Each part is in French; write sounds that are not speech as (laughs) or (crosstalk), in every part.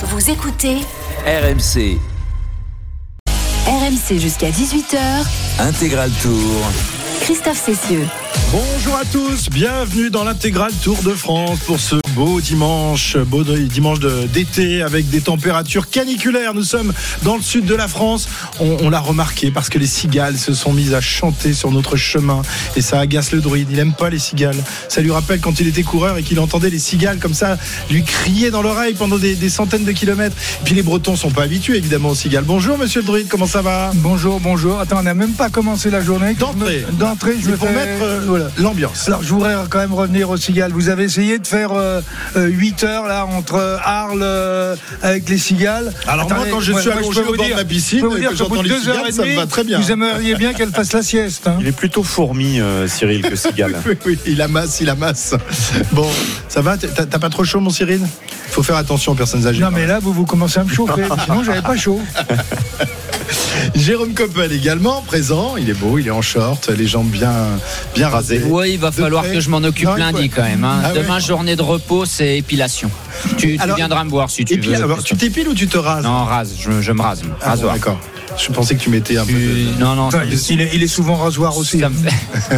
Vous écoutez RMC RMC jusqu'à 18h. Intégral Tour. Christophe Cessieux. Bonjour à tous, bienvenue dans l'intégral Tour de France pour ce beau dimanche, beau dimanche de- d'été avec des températures caniculaires. Nous sommes dans le sud de la France. On, on l'a remarqué parce que les cigales se sont mises à chanter sur notre chemin et ça agace le druide. Il aime pas les cigales. Ça lui rappelle quand il était coureur et qu'il entendait les cigales comme ça lui crier dans l'oreille pendant des, des centaines de kilomètres. Et puis les Bretons sont pas habitués évidemment aux cigales. Bonjour Monsieur le druide, comment ça va? Bonjour, bonjour. Attends, on n'a même pas commencé la journée. D'entrée. D'entrée, je vais pour mettre euh, voilà. l'ambiance. Alors, je voudrais quand même revenir au cigales. Vous avez essayé de faire euh, 8 heures là entre Arles euh, avec les cigales. Alors moi, quand je suis allongé peux au bord de la piscine dire j'entends les cigales, ça me va très bien. Vous aimeriez bien qu'elle fasse la sieste. hein. Il est plutôt fourmi, euh, Cyril, que cigale. (laughs) Oui, oui, il amasse, il amasse. Bon, ça va T'as t'as pas trop chaud, mon Cyril? Faut faire attention aux personnes âgées. Non mais là vous vous commencez à me chauffer. (laughs) Sinon j'avais pas chaud. (laughs) Jérôme Coppel également présent. Il est beau, il est en short, les jambes bien, bien rasées. Oui, il va falloir près. que je m'en occupe Non, lundi quand même. hein. Ah ouais. Demain, journée de repos, c'est épilation. Tu, viendras me voir si tu veux. alors, tu t'épiles ou tu te rases? Non, rase, je, je me rase. Ah bon. D'accord. Je pensais que tu mettais un peu. De- Non, non, Enfin, il, est, il est souvent rasoir aussi. ça me, fait,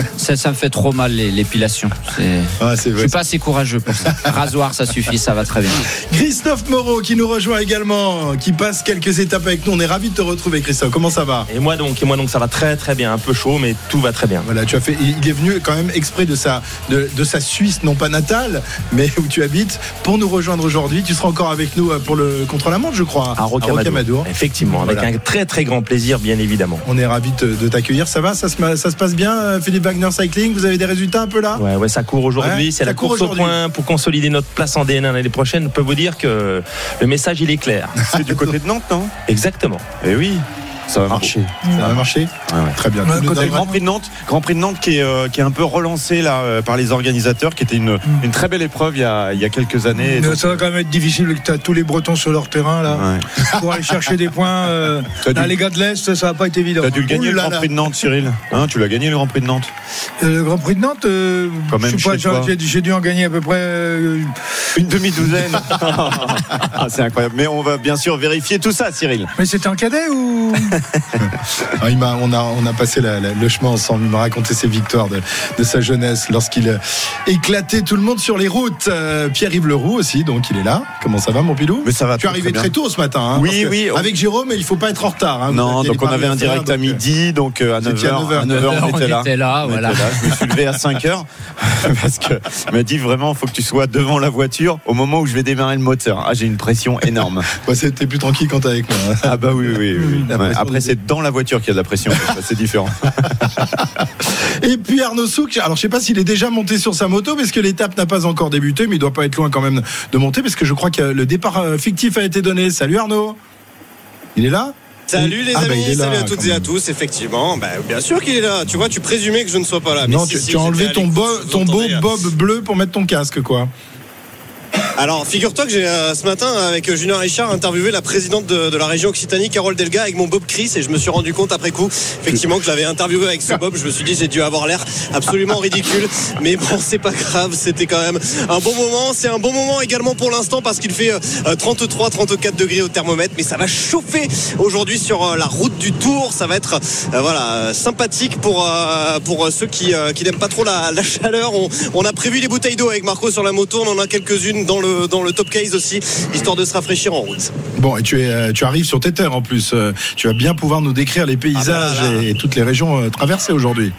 (laughs) ça, ça me fait trop mal les- l'épilation. C'est- Ah, c'est Je vrai. suis pas assez courageux pour ça. (laughs) Rasoir, ça suffit, ça va très bien. Christophe Moreau qui nous rejoint également, qui passe quelques étapes avec nous. On est ravis de te retrouver, Christophe. Comment ça va? Et moi donc, et moi donc, ça va très très bien. Un peu chaud, mais tout va très bien. Voilà, tu as fait. Il est venu quand même exprès de sa de, de sa Suisse, non pas natale, mais où tu habites, pour nous rejoindre aujourd'hui. Tu seras encore avec nous euh, pour le contre la montre, je crois, À Rocamadour. Rocamadour. Effectivement, avec Voilà. un très très grand plaisir, bien évidemment. On est ravis de, de t'accueillir. Ça va ça se, ma- ça se passe bien, euh, Philippe Wagner Cycling? Vous avez des résultats un peu là? Ouais, ouais, ça court aujourd'hui. Ouais, c'est la course au point pour consolider notre place en DN1 l'année prochaine. Je peux vous dire que le message il est clair. C'est du côté de Nantes, non? Exactement. Eh oui, ça va marcher. Ça va marcher Ouais, ouais. Très bien. Ouais, Tu côté Grand Prix de Nantes, Grand Prix de Nantes qui est, euh, qui est un peu relancé là euh, par les organisateurs, qui était une, une très belle épreuve il y a, il y a quelques années. Mais Donc, ça va quand même être difficile. Tu as tous les Bretons sur leur terrain là. ouais. Pour aller chercher des points. euh, (laughs) T'as là, dû- les gars de l'Est, ça va pas être évident. T'as dû le gagner Ouh le là Grand. Prix de Nantes, Cyril hein, Tu l'as gagné le Grand Prix de Nantes Euh, Le Grand Prix de Nantes, euh, Quand même je sais pas, chez toi. j'ai j'ai dû en gagner à peu près. euh, Une demi-douzaine. (laughs) (laughs) Ah, C'est incroyable. Mais on va bien sûr vérifier tout ça, Cyril. Mais c'était un cadet ou? Ah, il m'a- on, a, on a passé la- la- le chemin ensemble. Il m'a raconté ses victoires de, de sa jeunesse lorsqu'il euh, éclatait tout le monde sur les routes. Euh, Pierre-Yves Leroux aussi, donc il est là. Comment ça va, mon pilou? Mais ça va Tu es très, arrivé très tôt ce matin. hein, Oui, oui, on- Avec Jérôme, il faut pas être en retard. hein. Non, donc on avait un faire, direct à euh, midi, donc euh, à Vous étiez 9h, à 9h. à 9h, on était là. était là, On voilà. était là. Je me suis levé à 5h (laughs) parce que il m'a dit vraiment, faut que tu sois devant la voiture au moment où je vais démarrer le moteur. Ah, j'ai une pression énorme. (laughs) Ouais, C'était plus tranquille quand t'es avec moi. hein. Ah bah oui, oui, oui. oui. Après, c'est dans la voiture qu'il y a de la pression. (laughs) C'est différent. (laughs) Et puis Arnaud Souk, alors je sais pas s'il est déjà monté sur sa moto parce que l'étape n'a pas encore débuté, mais il doit pas être loin quand même de monter parce que je crois que le départ euh, fictif a été donné. Salut Arnaud. Il est là? Salut les Ah, bah, amis, là, salut à toutes et à tous, effectivement. Bah, bien sûr qu'il est là. Tu vois, tu présumais que je ne sois pas là. Mais Non, si, tu, si, tu as enlevé ton, bo- beau bob bleu pour mettre ton casque, quoi. Alors, figure-toi que j'ai euh, ce matin avec Julien Richard interviewé la présidente de, de la région Occitanie, Carole Delga, avec mon Bob Chris, et je me suis rendu compte après coup, effectivement, que je l'avais interviewé avec ce Bob. Je me suis dit, j'ai dû avoir l'air absolument (laughs) ridicule, mais bon, c'est pas grave. C'était quand même un bon moment. C'est un bon moment également pour l'instant parce qu'il fait euh, 33, 34 degrés au thermomètre, mais ça va chauffer aujourd'hui sur euh, la route du Tour. Ça va être euh, voilà euh, sympathique pour euh, pour euh, ceux qui euh, qui n'aiment pas trop la, la chaleur. On, on a prévu les bouteilles d'eau avec Marco sur la moto. On en a quelques-unes dans le dans le top case aussi, histoire de se rafraîchir en route. Bon, et tu, es, euh, tu arrives sur tes terres en plus. Euh, Tu vas bien pouvoir nous décrire les paysages Ah bah là, là. et toutes les régions euh, traversées aujourd'hui.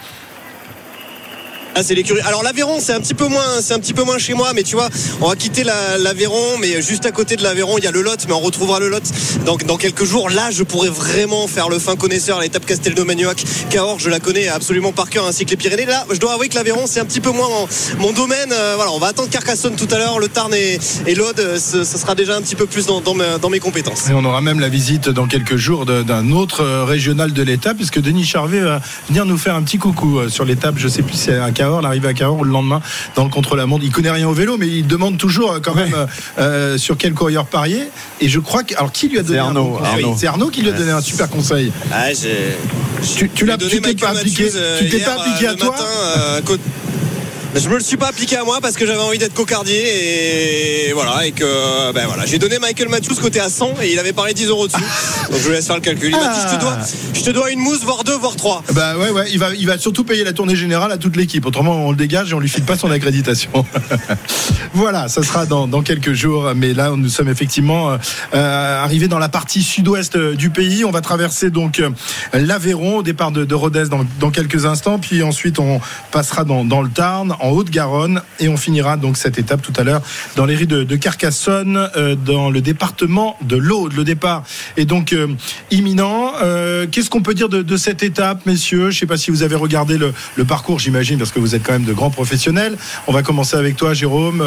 Ah, c'est l'écurie. Alors l'Aveyron, c'est un petit peu moins, c'est un petit peu moins chez moi, mais tu vois, on va quitter la- l'Aveyron, mais juste à côté de l'Aveyron, il y a le Lot, mais on retrouvera le Lot dans, dans quelques jours. Là, je pourrais vraiment faire le fin connaisseur à l'étape Castelnau-Magnoac. Cahors, je la connais absolument par cœur, ainsi que les Pyrénées. Là, je dois avouer que l'Aveyron, c'est un petit peu moins mon, domaine. Euh, voilà, on va attendre Carcassonne tout à l'heure, le Tarn et, l'Aude, euh, ce, sera déjà un petit peu plus dans, mes, compétences. Et on aura même la visite dans quelques jours d'un autre euh, régional de l'étape, puisque Denis Charvet va venir nous faire un petit coucou sur l'étape. Je sais plus si c'est à Cahors, l'arrivée à Cahors ou le lendemain dans le contre-la-montre. Il connaît rien au vélo, mais il demande toujours euh, quand même euh, euh, sur quel coureur parier. Et je crois que. Alors, qui lui a donné un Arnaud, Arnaud. C'est Arnaud qui lui a donné un super conseil. Ah, j'ai. Tu- tu l'as- tu t'es pas appliqué- tu t'es pas appliqué à toi matin, euh, Je me le suis pas appliqué à moi parce que j'avais envie d'être cocardier et voilà et que ben voilà j'ai donné Michael Matthews côté à 100 et il avait parlé 10 euros dessus (laughs) donc je vous laisse faire le calcul. Il m'a dit je te dois je te dois une mousse voire deux voire trois. Bah ouais, ouais, il va, il va surtout payer la tournée générale à toute l'équipe. Autrement, on le dégage et on lui file pas son accréditation. (laughs) voilà, ça sera dans, dans quelques jours. Mais là, nous sommes effectivement euh, arrivés dans la partie sud-ouest euh, du pays. On va traverser donc euh, l'Aveyron au départ de, de Rodez dans, dans quelques instants. Puis ensuite, on passera dans, dans le Tarn, en Haute-Garonne. Et on finira donc cette étape tout à l'heure dans les rues de, Carcassonne, euh, dans le département de l'Aude. Le départ est donc euh, imminent. Euh, Qu'est-ce qu'on peut dire de, cette étape, messieurs? Je ne sais pas si vous avez regardé le, parcours, j'imagine, parce que vous êtes quand même de grands professionnels. On va commencer avec toi, Jérôme.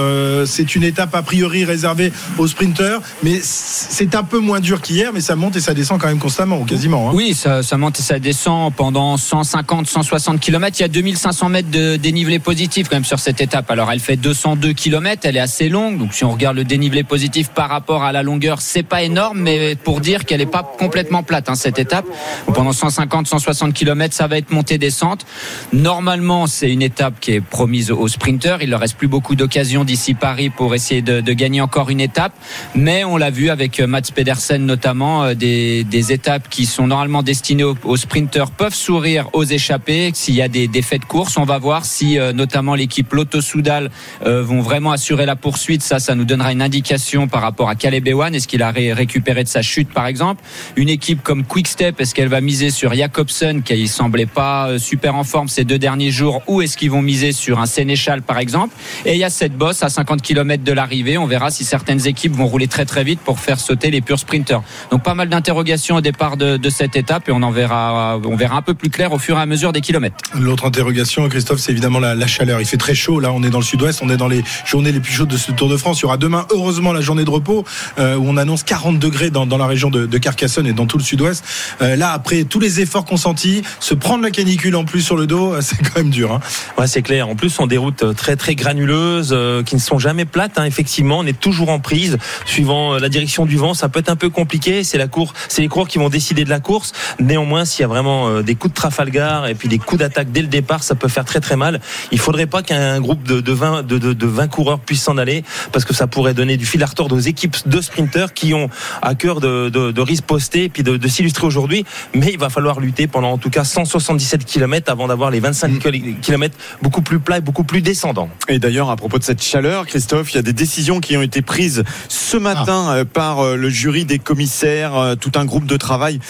C'est une étape a priori réservée aux sprinteurs, mais c'est un peu moins dur qu'hier, mais ça monte et ça descend quand même constamment, ou quasiment. hein. Oui, ça, ça monte et ça descend pendant 150, 160 km. Il y a 2500 mètres de dénivelé positif quand même sur cette étape. Alors elle fait 202 km, elle est assez longue. Donc si on regarde le dénivelé positif par rapport à la longueur, c'est pas énorme, mais pour dire qu'elle est pas complètement plate hein, cette étape. Pendant 150, 160 km, ça va être montée-descente. Normalement, c'est une étape qui est promise aux sprinteurs. Il leur reste plus beaucoup d'occasions d'ici Paris pour essayer de, gagner encore une étape. Mais on l'a vu avec euh, Mats Pedersen notamment, euh, des, des étapes qui sont normalement destinées aux, aux sprinteurs peuvent sourire aux échappés. S'il y a des défaites de course, on va voir si euh, notamment l'équipe Lotto Soudal euh, vont vraiment assurer la poursuite. Ça, ça nous donnera une indication par rapport à Caleb. Est-ce qu'il a ré- récupéré de sa chute, par exemple? Une équipe comme Quickstep, est-ce qu'elle va miser sur Jacobsen, qui ne semblait pas euh, super en forme ces deux derniers jours, ou est-ce qu'ils vont miser sur un Sénéchal, par exemple? Et il y a cette bosse à 50 km de l'arrivée. On verra si certaines équipes vont rouler très très vite pour faire sauter les purs sprinters. Donc pas mal d'interrogations au départ de, cette étape et on en verra, un peu plus clair au fur et à mesure des kilomètres. L'autre interrogation, Christophe, c'est évidemment la chaleur. Il fait très chaud. Là, on est dans le sud-ouest. On est dans les journées les plus chaudes de ce Tour de France. Il y aura demain, heureusement, la journée de repos euh, où on annonce 40 degrés dans, la région de, Carcassonne et dans tout le sud-ouest. Euh, là, après tous les efforts consentis, se prendre la canicule en plus sur le dos, (laughs) c'est quand même dur. Hein. Ouais, c'est clair. En plus, sont des routes euh, très très granuleuses qui ne sont jamais plates. hein. Effectivement, on est toujours en prise. Suivant la direction du vent, ça peut être un peu compliqué. C'est la cour, c'est les coureurs qui vont décider de la course. Néanmoins, s'il y a vraiment des coups de Trafalgar et puis des coups d'attaque dès le départ, ça peut faire très très mal. Il faudrait pas qu'un groupe de, de 20 de, de, de 20 coureurs puisse s'en aller parce que ça pourrait donner du fil à retordre aux équipes de sprinteurs qui ont à cœur de, de, de riposter et puis de, de s'illustrer aujourd'hui. Mais il va falloir lutter pendant en tout cas 177 km avant d'avoir les 25 km beaucoup plus plats et beaucoup plus descendants. Et d'ailleurs, à propos de cette chaleur, Christophe, il y a des décisions qui ont été prises ce matin euh, par euh, le jury des commissaires, euh, tout un groupe de travail.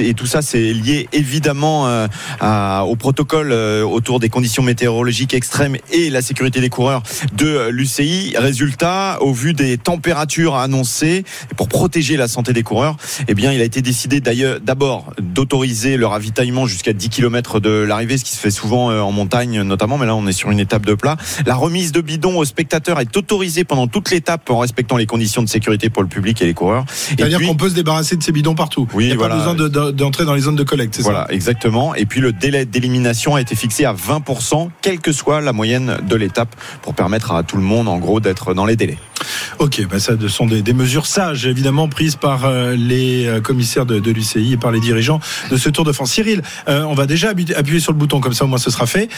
Et tout ça, c'est lié évidemment à- au protocole autour des conditions météorologiques extrêmes et la sécurité des coureurs de l'UCI. Résultat, au vu des températures annoncées, pour protéger la santé des coureurs, eh bien, il a été décidé d'ailleurs d'abord d'autoriser le ravitaillement jusqu'à 10 km de l'arrivée, ce qui se fait souvent euh, en montagne notamment, mais là on est sur une étape de plat. La remise de bidons aux spectateurs est autorisée pendant toute l'étape en respectant les conditions de sécurité pour le public et les coureurs. C'est-à-dire qu'on peut se débarrasser de ces bidons partout. Oui, Il n'y a voilà. pas besoin de- de- d'entrer dans les zones de collecte, c'est Voilà, ça exactement. Et puis le délai d'élimination a été fixé à 20%, quelle que soit la moyenne de l'étape, pour permettre à tout le monde, en gros, d'être dans les délais. Ok, bah ça sont des, mesures sages, évidemment, prises par euh, les euh, commissaires de, l'UCI et par les dirigeants de ce Tour de France. Cyril, euh, on va déjà appuyer sur le bouton, comme ça au moins ce sera fait.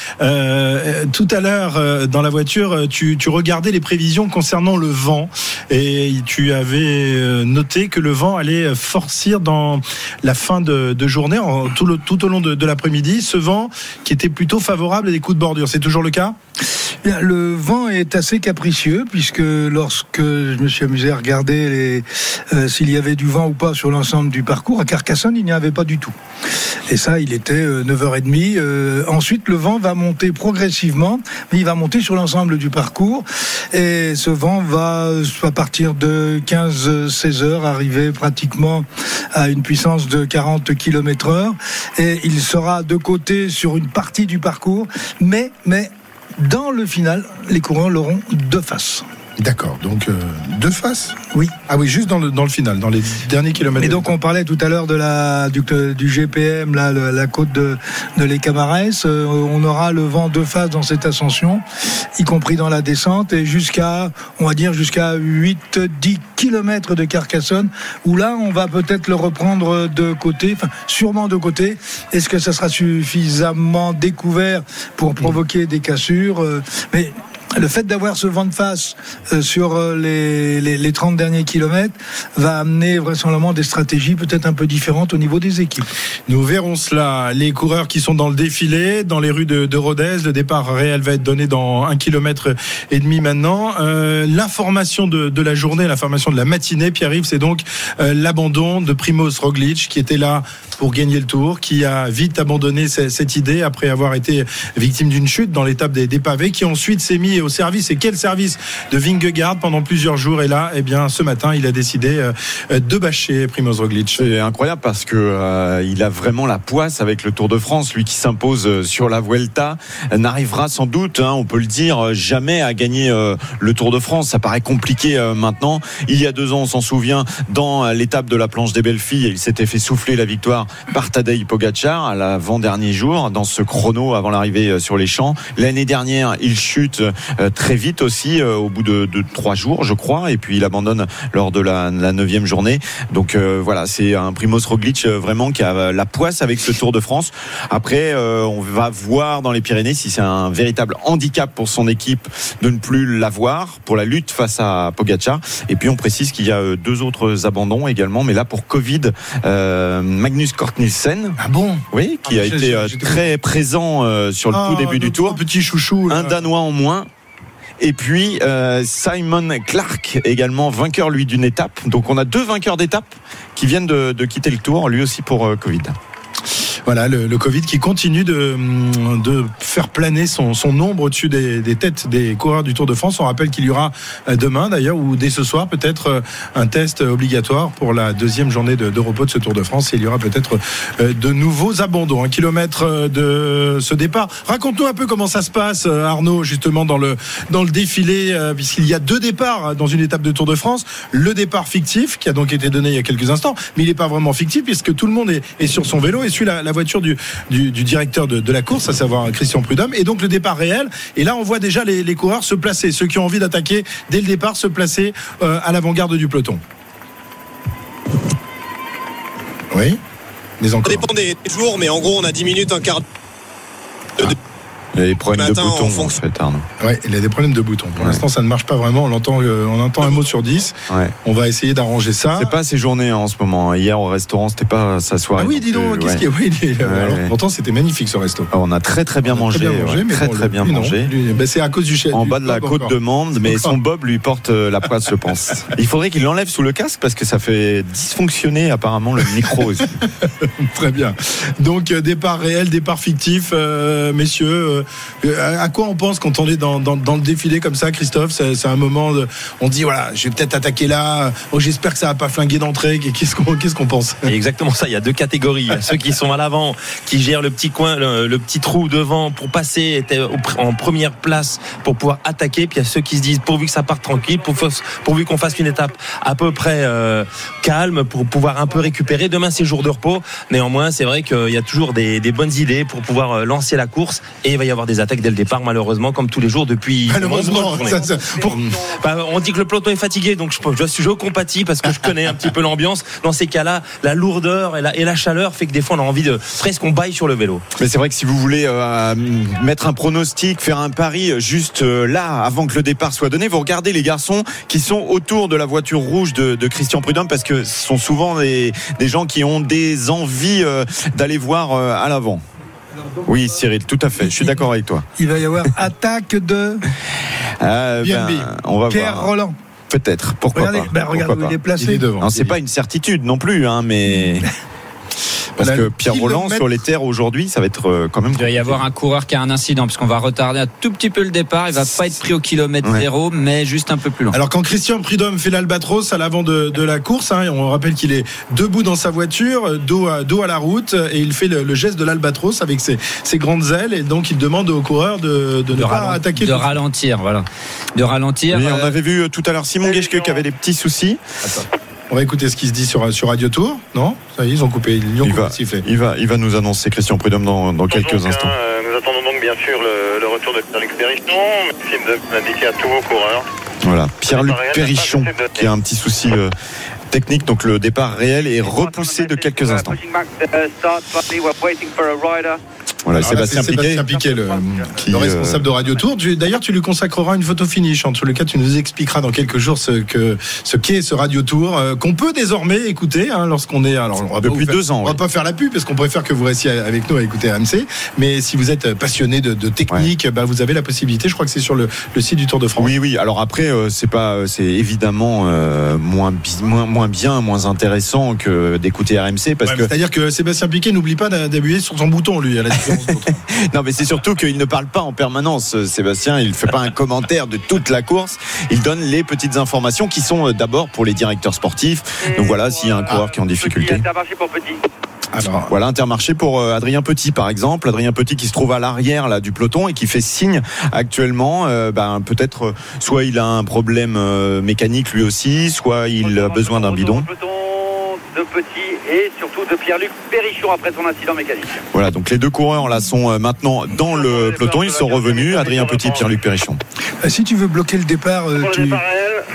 Tout à l'heure, dans la voiture, tu, regardais les prévisions concernant le vent et tu avais noté que le vent allait forcir dans la fin de, journée, tout, au long de, de l'après-midi, ce vent qui était plutôt favorable à des coups de bordure. C'est toujours le cas? Le vent est assez capricieux puisque lorsque je me suis amusé à regarder euh, s'il y avait du vent ou pas sur l'ensemble du parcours, à Carcassonne, il n'y avait pas du tout. Et ça, il était euh, 9h30. Euh, ensuite, le vent va monter progressivement, mais il va monter sur l'ensemble du parcours. Et ce vent va, euh, à partir de 15-16 heures, arriver pratiquement à une puissance de 40 km heure. Et il sera de côté sur une partie du parcours, mais, mais dans le final, les coureurs l'auront de face. D'accord, donc euh, deux faces Oui. Ah oui, juste dans le, dans le final, dans les derniers kilomètres. Et donc on parlait tout à l'heure de la du, du GPM, là, le- la côte de, de les Camarès. Euh, on aura le vent de face dans cette ascension, y compris dans la descente, et jusqu'à, on va dire jusqu'à 8-10 kilomètres de Carcassonne, où là on va peut-être le reprendre de côté, enfin sûrement de côté. Est-ce que ça sera suffisamment découvert pour provoquer des cassures? Euh, Mais le fait d'avoir ce vent de face euh, sur euh, les, les, les 30 derniers kilomètres va amener vraisemblablement des stratégies peut-être un peu différentes au niveau des équipes. Nous verrons cela. Les coureurs qui sont dans le défilé, dans les rues de, de Rodez, le départ réel va être donné dans un kilomètre et demi maintenant. Euh, l'information de, la journée, l'information de la matinée, Pierre-Yves, c'est donc l'abandon de Primoz Roglic qui était là pour gagner le tour, qui a vite abandonné ce- cette idée après avoir été victime d'une chute dans l'étape des, des pavés, qui ensuite s'est mis au service. Et quel service de Vingegaard pendant plusieurs jours. Et là, eh bien, ce matin, il a décidé euh, de bâcher Primoz Roglic. C'est incroyable parce que euh, il a vraiment la poisse avec le Tour de France. Lui qui s'impose euh, sur la Vuelta n'arrivera sans doute, hein, on peut le dire, jamais à gagner le Tour de France. Ça paraît compliqué maintenant. Il y a deux ans, on s'en souvient, dans l'étape de la planche des belles filles, il s'était fait souffler la victoire par Tadej Pogacar à l'avant-dernier jour dans ce chrono avant l'arrivée sur les champs. L'année dernière, il chute très vite aussi euh, au bout de, de trois jours, je crois, et puis il abandonne lors de la, la neuvième journée. Donc euh, voilà, c'est un Primoz Roglic euh, vraiment qui a la poisse avec ce Tour de France. Après, euh, on va voir dans les Pyrénées si c'est un véritable handicap pour son équipe de ne plus l'avoir pour la lutte face à Pogacar. Et puis on précise qu'il y a euh, deux autres abandons également, mais là pour Covid, euh, Magnus Cort Nielsen, Ah bon? Oui, qui Ah, a été euh, très présent euh, sur le Ah, tout début du tour Petit chouchou. là. un Danois en moins. Et puis euh, Simon Clark, également vainqueur lui d'une étape. Donc on a deux vainqueurs d'étape qui viennent de, quitter le tour, lui aussi pour euh, Covid. Voilà, le, Covid qui continue de, de faire planer son, son ombre au-dessus des, têtes des coureurs du Tour de France. On rappelle qu'il y aura euh, demain d'ailleurs, ou dès ce soir, peut-être euh, un test obligatoire pour la deuxième journée de, repos de ce Tour de France. Il y aura peut-être euh, de nouveaux abandons. Un kilomètre de ce départ. Raconte-nous un peu comment ça se passe, Arnaud, justement, dans le, dans le défilé, puisqu'il y a deux départs dans une étape de Tour de France. Le départ fictif, qui a donc été donné il y a quelques instants, mais il n'est pas vraiment fictif, puisque tout le monde est, est sur son vélo et suit la, la voiture du, du, du directeur de, de la course, à savoir Christian Prudhomme. Et donc le départ réel. Et là, on voit déjà les, les coureurs se placer, ceux qui ont envie d'attaquer dès le départ, se placer euh, à l'avant-garde du peloton. Oui, mais Ça encore. dépend des jours, mais en gros, on a 10 minutes, un quart Il y a des problèmes de en boutons en fonction- fait, Arnaud. Ouais, il a des problèmes de boutons. Pour Ouais. l'instant, ça ne marche pas vraiment. On entend, euh, on entend un mot sur 10. Ouais. On va essayer d'arranger ça. C'est pas ces journées hein, en ce moment. Hier au restaurant, c'était pas sa soirée. Ah oui, dis donc, plus, qu'est-ce ouais. qu'il y a Oui, il est- Ouais, alors. Pourtant, c'était magnifique ce resto. Ah, On a très très bien mangé, très bien mangé, mais très bon, très le- bien lui, mangé. Ben, c'est à cause du chef. En bas de la côte encore. de Mende, mais son bob lui porte euh, la poisse, je pense. (laughs) Il faudrait qu'il l'enlève sous le casque parce que ça fait dysfonctionner apparemment le micro aussi. (laughs) Très bien. Donc euh, départ réel, départ fictif, euh, messieurs. Euh, à quoi on pense quand on est dans, le défilé comme ça, Christophe C'est un moment de, on dit voilà, je vais peut-être attaquer là. Oh, J'espère que ça va pas flinguer d'entrée. Qu'est-ce qu'on pense exactement ça. Il y a deux catégories. Il y a ceux qui sont à l'avant, qui gèrent le petit coin, le, petit trou devant pour passer en première place pour pouvoir attaquer. Puis il y a ceux qui se disent pourvu que ça parte tranquille, pour- pourvu qu'on fasse une étape à peu près euh, calme pour pouvoir un peu récupérer. Demain c'est jour de repos. Néanmoins, c'est vrai qu'il y a toujours des, des bonnes idées pour pouvoir euh, lancer la course et il va y avoir des attaques dès le départ, malheureusement, comme tous les jours depuis. Malheureusement, ça, ça- pour- Bah, on dit que le peloton est fatigué, donc je, je, je compatis parce que je connais un petit peu l'ambiance. Dans ces cas-là, la lourdeur et la, et la chaleur fait que des fois on a envie de presque on baille sur le vélo. Mais c'est vrai que si vous voulez euh, mettre un pronostic, faire un pari euh, juste euh, là, avant que le départ soit donné, vous regardez les garçons qui sont autour de la voiture rouge de, de Christian Prudhomme parce que ce sont souvent des, des gens qui ont des envies euh, d'aller voir euh, à l'avant. Oui, Cyril, tout à fait. Je suis d'accord avec toi. Il va y avoir (laughs) attaque de Euh, BNB. on va Pierre voir. Roland. Peut-être. Pourquoi Regardez, pas. ben, regarde Pourquoi où il pas. est placé. Il est devant. Non, c'est pas une certitude non plus, hein, mais (laughs) Parce que Pierre Roland, sur les terres aujourd'hui, ça va être euh, quand même. Il va y avoir un coureur qui a un incident parce qu'on va retarder un tout petit peu le départ. Il va pas être pris au kilomètre Ouais. zéro, mais juste un peu plus loin. Alors quand Christian Prudhomme fait l'albatros à l'avant de, de la course, hein, on rappelle qu'il est debout dans sa voiture, euh, dos à, dos à la route, et il fait le, le geste de l'albatros avec ses, ses grandes ailes, et donc il demande aux coureurs de, de ne de, pas attaquer. de ralentir, voilà. De ralentir. Oui, on euh, avait vu euh, tout à l'heure Simon Geschke qui avait des petits soucis. On va écouter ce qui se dit sur, sur Radio Tour. Non? Ça y est, ils ont coupé, ils ont Il coupé va, sifflet. il va, il va nous annoncer Christian Prudhomme dans, dans quelques Donc, instants. euh, nous attendons donc bien sûr le, le retour de Pierre-Luc Perrichon. Merci de l'indiquer à tous vos coureurs. Voilà, Pierre-Luc Perrichon qui a un petit souci euh, technique, donc le départ réel est repoussé de quelques instants. Voilà, Alors là, Sébastien c'est Piquet. Sébastien Piquet, le, qui, le euh, responsable de Radio Tour. Tu- D'ailleurs, tu lui consacreras une photo finish. En tout cas, tu nous expliqueras dans quelques jours ce que ce qu'est ce Radio Tour euh, qu'on peut désormais écouter hein, lorsqu'on est. Alors, on va Depuis faire- deux ans, On va pas faire la pub parce qu'on préfère que vous restiez avec nous à écouter RMC. Mais si vous êtes passionné de, de technique, bah, vous avez la possibilité. Je crois que c'est sur le, le site du Tour de France. Oui, oui. Alors après, euh, c'est pas, euh, c'est évidemment euh, moins, moins, moins bien, moins intéressant que d'écouter RMC parce Ouais, que C'est-à-dire que Sébastien Piquet n'oublie pas d'a- d'appuyer sur son bouton, lui, à la. (laughs) (laughs) non, mais c'est surtout qu'il ne parle pas en permanence. euh, Sébastien, il ne fait pas un commentaire de toute la course. Il donne les petites informations qui sont euh, d'abord pour les directeurs sportifs. Donc voilà, s'il y a un coureur qui est en difficulté. Alors, Voilà, Intermarché pour euh, Adrien Petit par exemple. Adrien Petit qui se trouve à l'arrière là du peloton et qui fait signe actuellement. euh, ben, peut-être soit il a un problème euh, mécanique lui aussi, soit il a besoin d'un bidon. De Petit et surtout de Pierre-Luc Perrichon après son incident mécanique. Voilà, donc les deux coureurs là sont euh, maintenant dans le peloton. Ils sont revenus. Adrien Petit, Pierre-Luc Perrichon. Euh, Si tu veux bloquer le départ, euh, le tu départ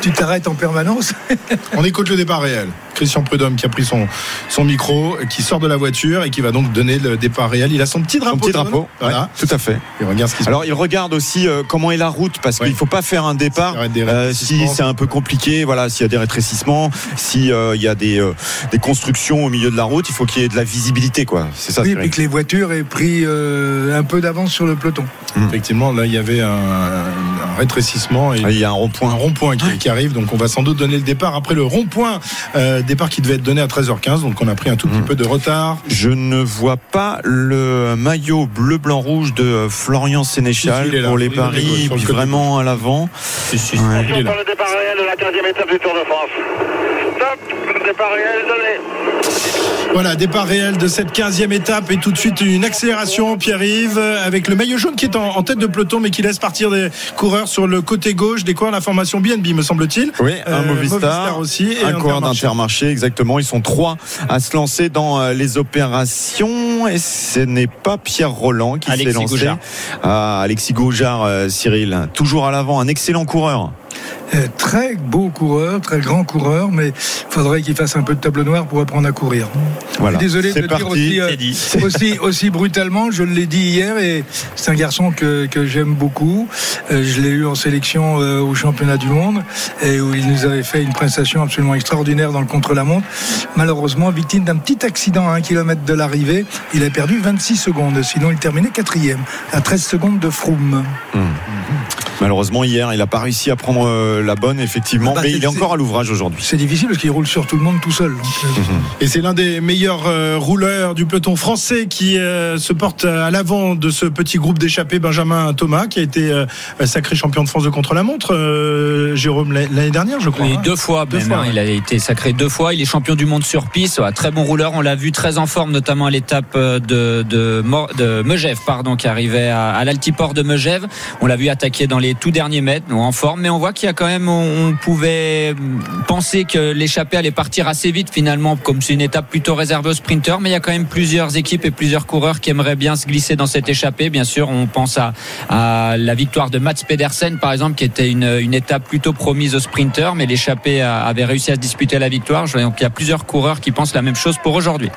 tu t'arrêtes en permanence. (laughs) on écoute le départ réel. Christian Prudhomme qui a pris son, son micro, qui sort de la voiture et qui va donc donner le départ réel. Il a son petit drapeau. Son petit drapeau. Voilà. Ouais, tout à fait. Et regarde ce qui se Alors il regarde aussi euh, comment est la route parce Ouais. qu'il faut pas faire un départ Il euh, si c'est un peu compliqué. Voilà, s'il y a des rétrécissements, si euh, il y a des euh, des constructions au milieu de la route, il faut qu'il y ait de la visibilité quoi. C'est ça. oui, puis que les voitures aient pris euh, un peu d'avance sur le peloton. Effectivement, là, il y avait un, un rétrécissement et Ah, Il y a un un rond-point. rond-point qui, qui arrive. Donc, on va sans doute donner le départ après le rond-point. euh, départ qui devait être donné à 13h15. Donc, on a pris un tout petit Mm. peu de retard. Je ne vois pas le maillot bleu, blanc, rouge de euh, Florian Sénéchal Si, si, pour les Il est sur le paris, vraiment à l'avant. Ouais. est là. pour le départ réel de la 15e étape du Tour de France. Stop, le départ réel donné. Voilà, départ réel de cette 15e étape et tout de suite une accélération, Pierre-Yves, avec le maillot jaune qui est en, en tête de peloton mais qui laisse partir des coureurs sur le côté gauche des coureurs de la formation BNB, me semble-t-il. Oui, un Euh, Movistar, Movistar aussi et un coureur Intermarché. d'Intermarché, exactement. Ils sont trois à se lancer dans euh, les opérations et ce n'est pas Pierre Roland qui s'est Alexis lancé. Goujard. Ah, Alexis Goujard, euh, Cyril, toujours à l'avant, un excellent coureur. Euh, très beau coureur, très grand coureur, mais il faudrait qu'il fasse un peu de tableau noir pour apprendre à courir. Voilà. Je suis Désolé de le dire aussi, euh, (laughs) aussi, aussi brutalement, je l'ai dit hier et c'est un garçon que, que j'aime beaucoup. Euh, je l'ai eu en sélection euh, au championnat du monde et où il nous avait fait une prestation absolument extraordinaire dans le contre-la-montre. Malheureusement, victime d'un petit accident à un kilomètre de l'arrivée, il a perdu 26 secondes. Sinon, il terminait quatrième à 13 secondes de Froome. Malheureusement, hier, il n'a pas réussi à prendre euh, la bonne, effectivement, Bah, mais il est encore à l'ouvrage aujourd'hui. C'est difficile parce qu'il roule sur tout le monde tout seul. Donc, (laughs) euh, Et c'est l'un des meilleurs euh, rouleurs du peloton français qui euh, se porte à l'avant de ce petit groupe d'échappés, Benjamin Thomas, qui a été euh, sacré champion de France de contre-la-montre, euh, Jérôme, l'année dernière, je crois. Oui, hein. deux fois, Deux même, fois, hein. Il a été sacré deux fois. Il est champion du monde sur piste. Ouais, très bon rouleur. On l'a vu très en forme, notamment à l'étape de, de, Mor- de Megève, pardon, qui arrivait à, à l'altiport de Megève. On l'a vu attaquer dans les tout derniers mètres, en forme. Mais on voit qu'il y a quand même, on, pouvait penser que l'échappée allait partir assez vite finalement, comme c'est une étape plutôt réservée aux sprinteurs. Mais il y a quand même plusieurs équipes et plusieurs coureurs qui aimeraient bien se glisser dans cette échappée. Bien sûr, on pense à, à la victoire de Mats Pedersen, par exemple, qui était une, une étape plutôt promise aux sprinteurs, mais l'échappée avait réussi à se disputer la victoire. Donc il y a plusieurs coureurs qui pensent la même chose pour aujourd'hui.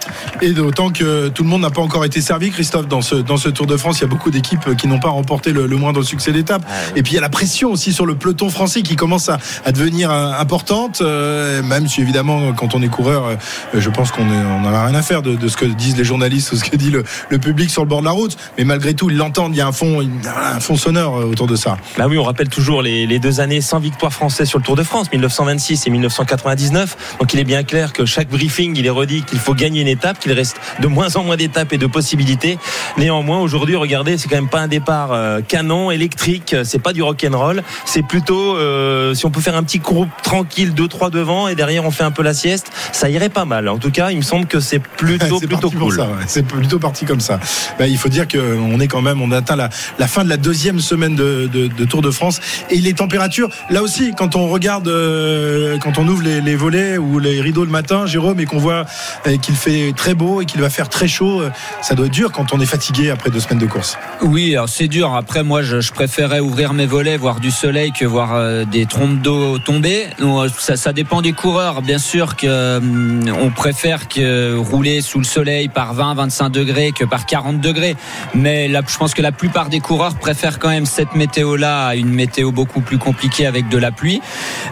Et d'autant que tout le monde n'a pas encore été servi, Christophe, dans ce, dans ce Tour de France. Il y a beaucoup d'équipes qui n'ont pas remporté le, le moindre succès d'étape. Et puis il y a la pression aussi sur le peloton français qui commence à, devenir euh, importante. euh, même si évidemment, quand on est coureur, euh, je pense qu'on n'en a rien à faire de, ce que disent les journalistes ou ce que dit le, public sur le bord de la route. Mais malgré tout, ils l'entendent. Il y a un fond, un fond sonore autour de ça. Bah oui, on rappelle toujours les, deux années sans victoire française sur le Tour de France, 1926 et 1999. Donc il est bien clair que chaque briefing, il est redit qu'il faut gagner une étape, qu'il reste de moins en moins d'étapes et de possibilités. Néanmoins, aujourd'hui, regardez, c'est quand même pas un départ canon électrique, pas du rock and roll, c'est plutôt euh, si on peut faire un petit groupe tranquille, 2-3 devant et derrière on fait un peu la sieste, ça irait pas mal. En tout cas, il me semble que c'est plutôt (laughs) plutôt cool. ouais. C'est plutôt parti comme ça. Bah, il faut dire qu'on est quand même, on atteint la, la fin de la deuxième semaine de, de- de Tour de France et les températures. Là aussi, quand on regarde, euh, quand on ouvre les, les volets ou les rideaux le matin, Jérôme, et qu'on voit euh, qu'il fait très beau et qu'il va faire très chaud, euh, ça doit être dur quand on est fatigué après deux semaines de course. Oui, c'est dur. Après, moi, je, je préférais ouvrir mes volets, voir du soleil que voir euh, des trompes d'eau tomber. Euh, ça, dépend des coureurs. Bien sûr que hum, on préfère que rouler sous le soleil par 20, 25 degrés que par 40 degrés. Mais je pense que la plupart des coureurs préfèrent quand même cette météo-là à une météo beaucoup plus compliquée avec de la pluie.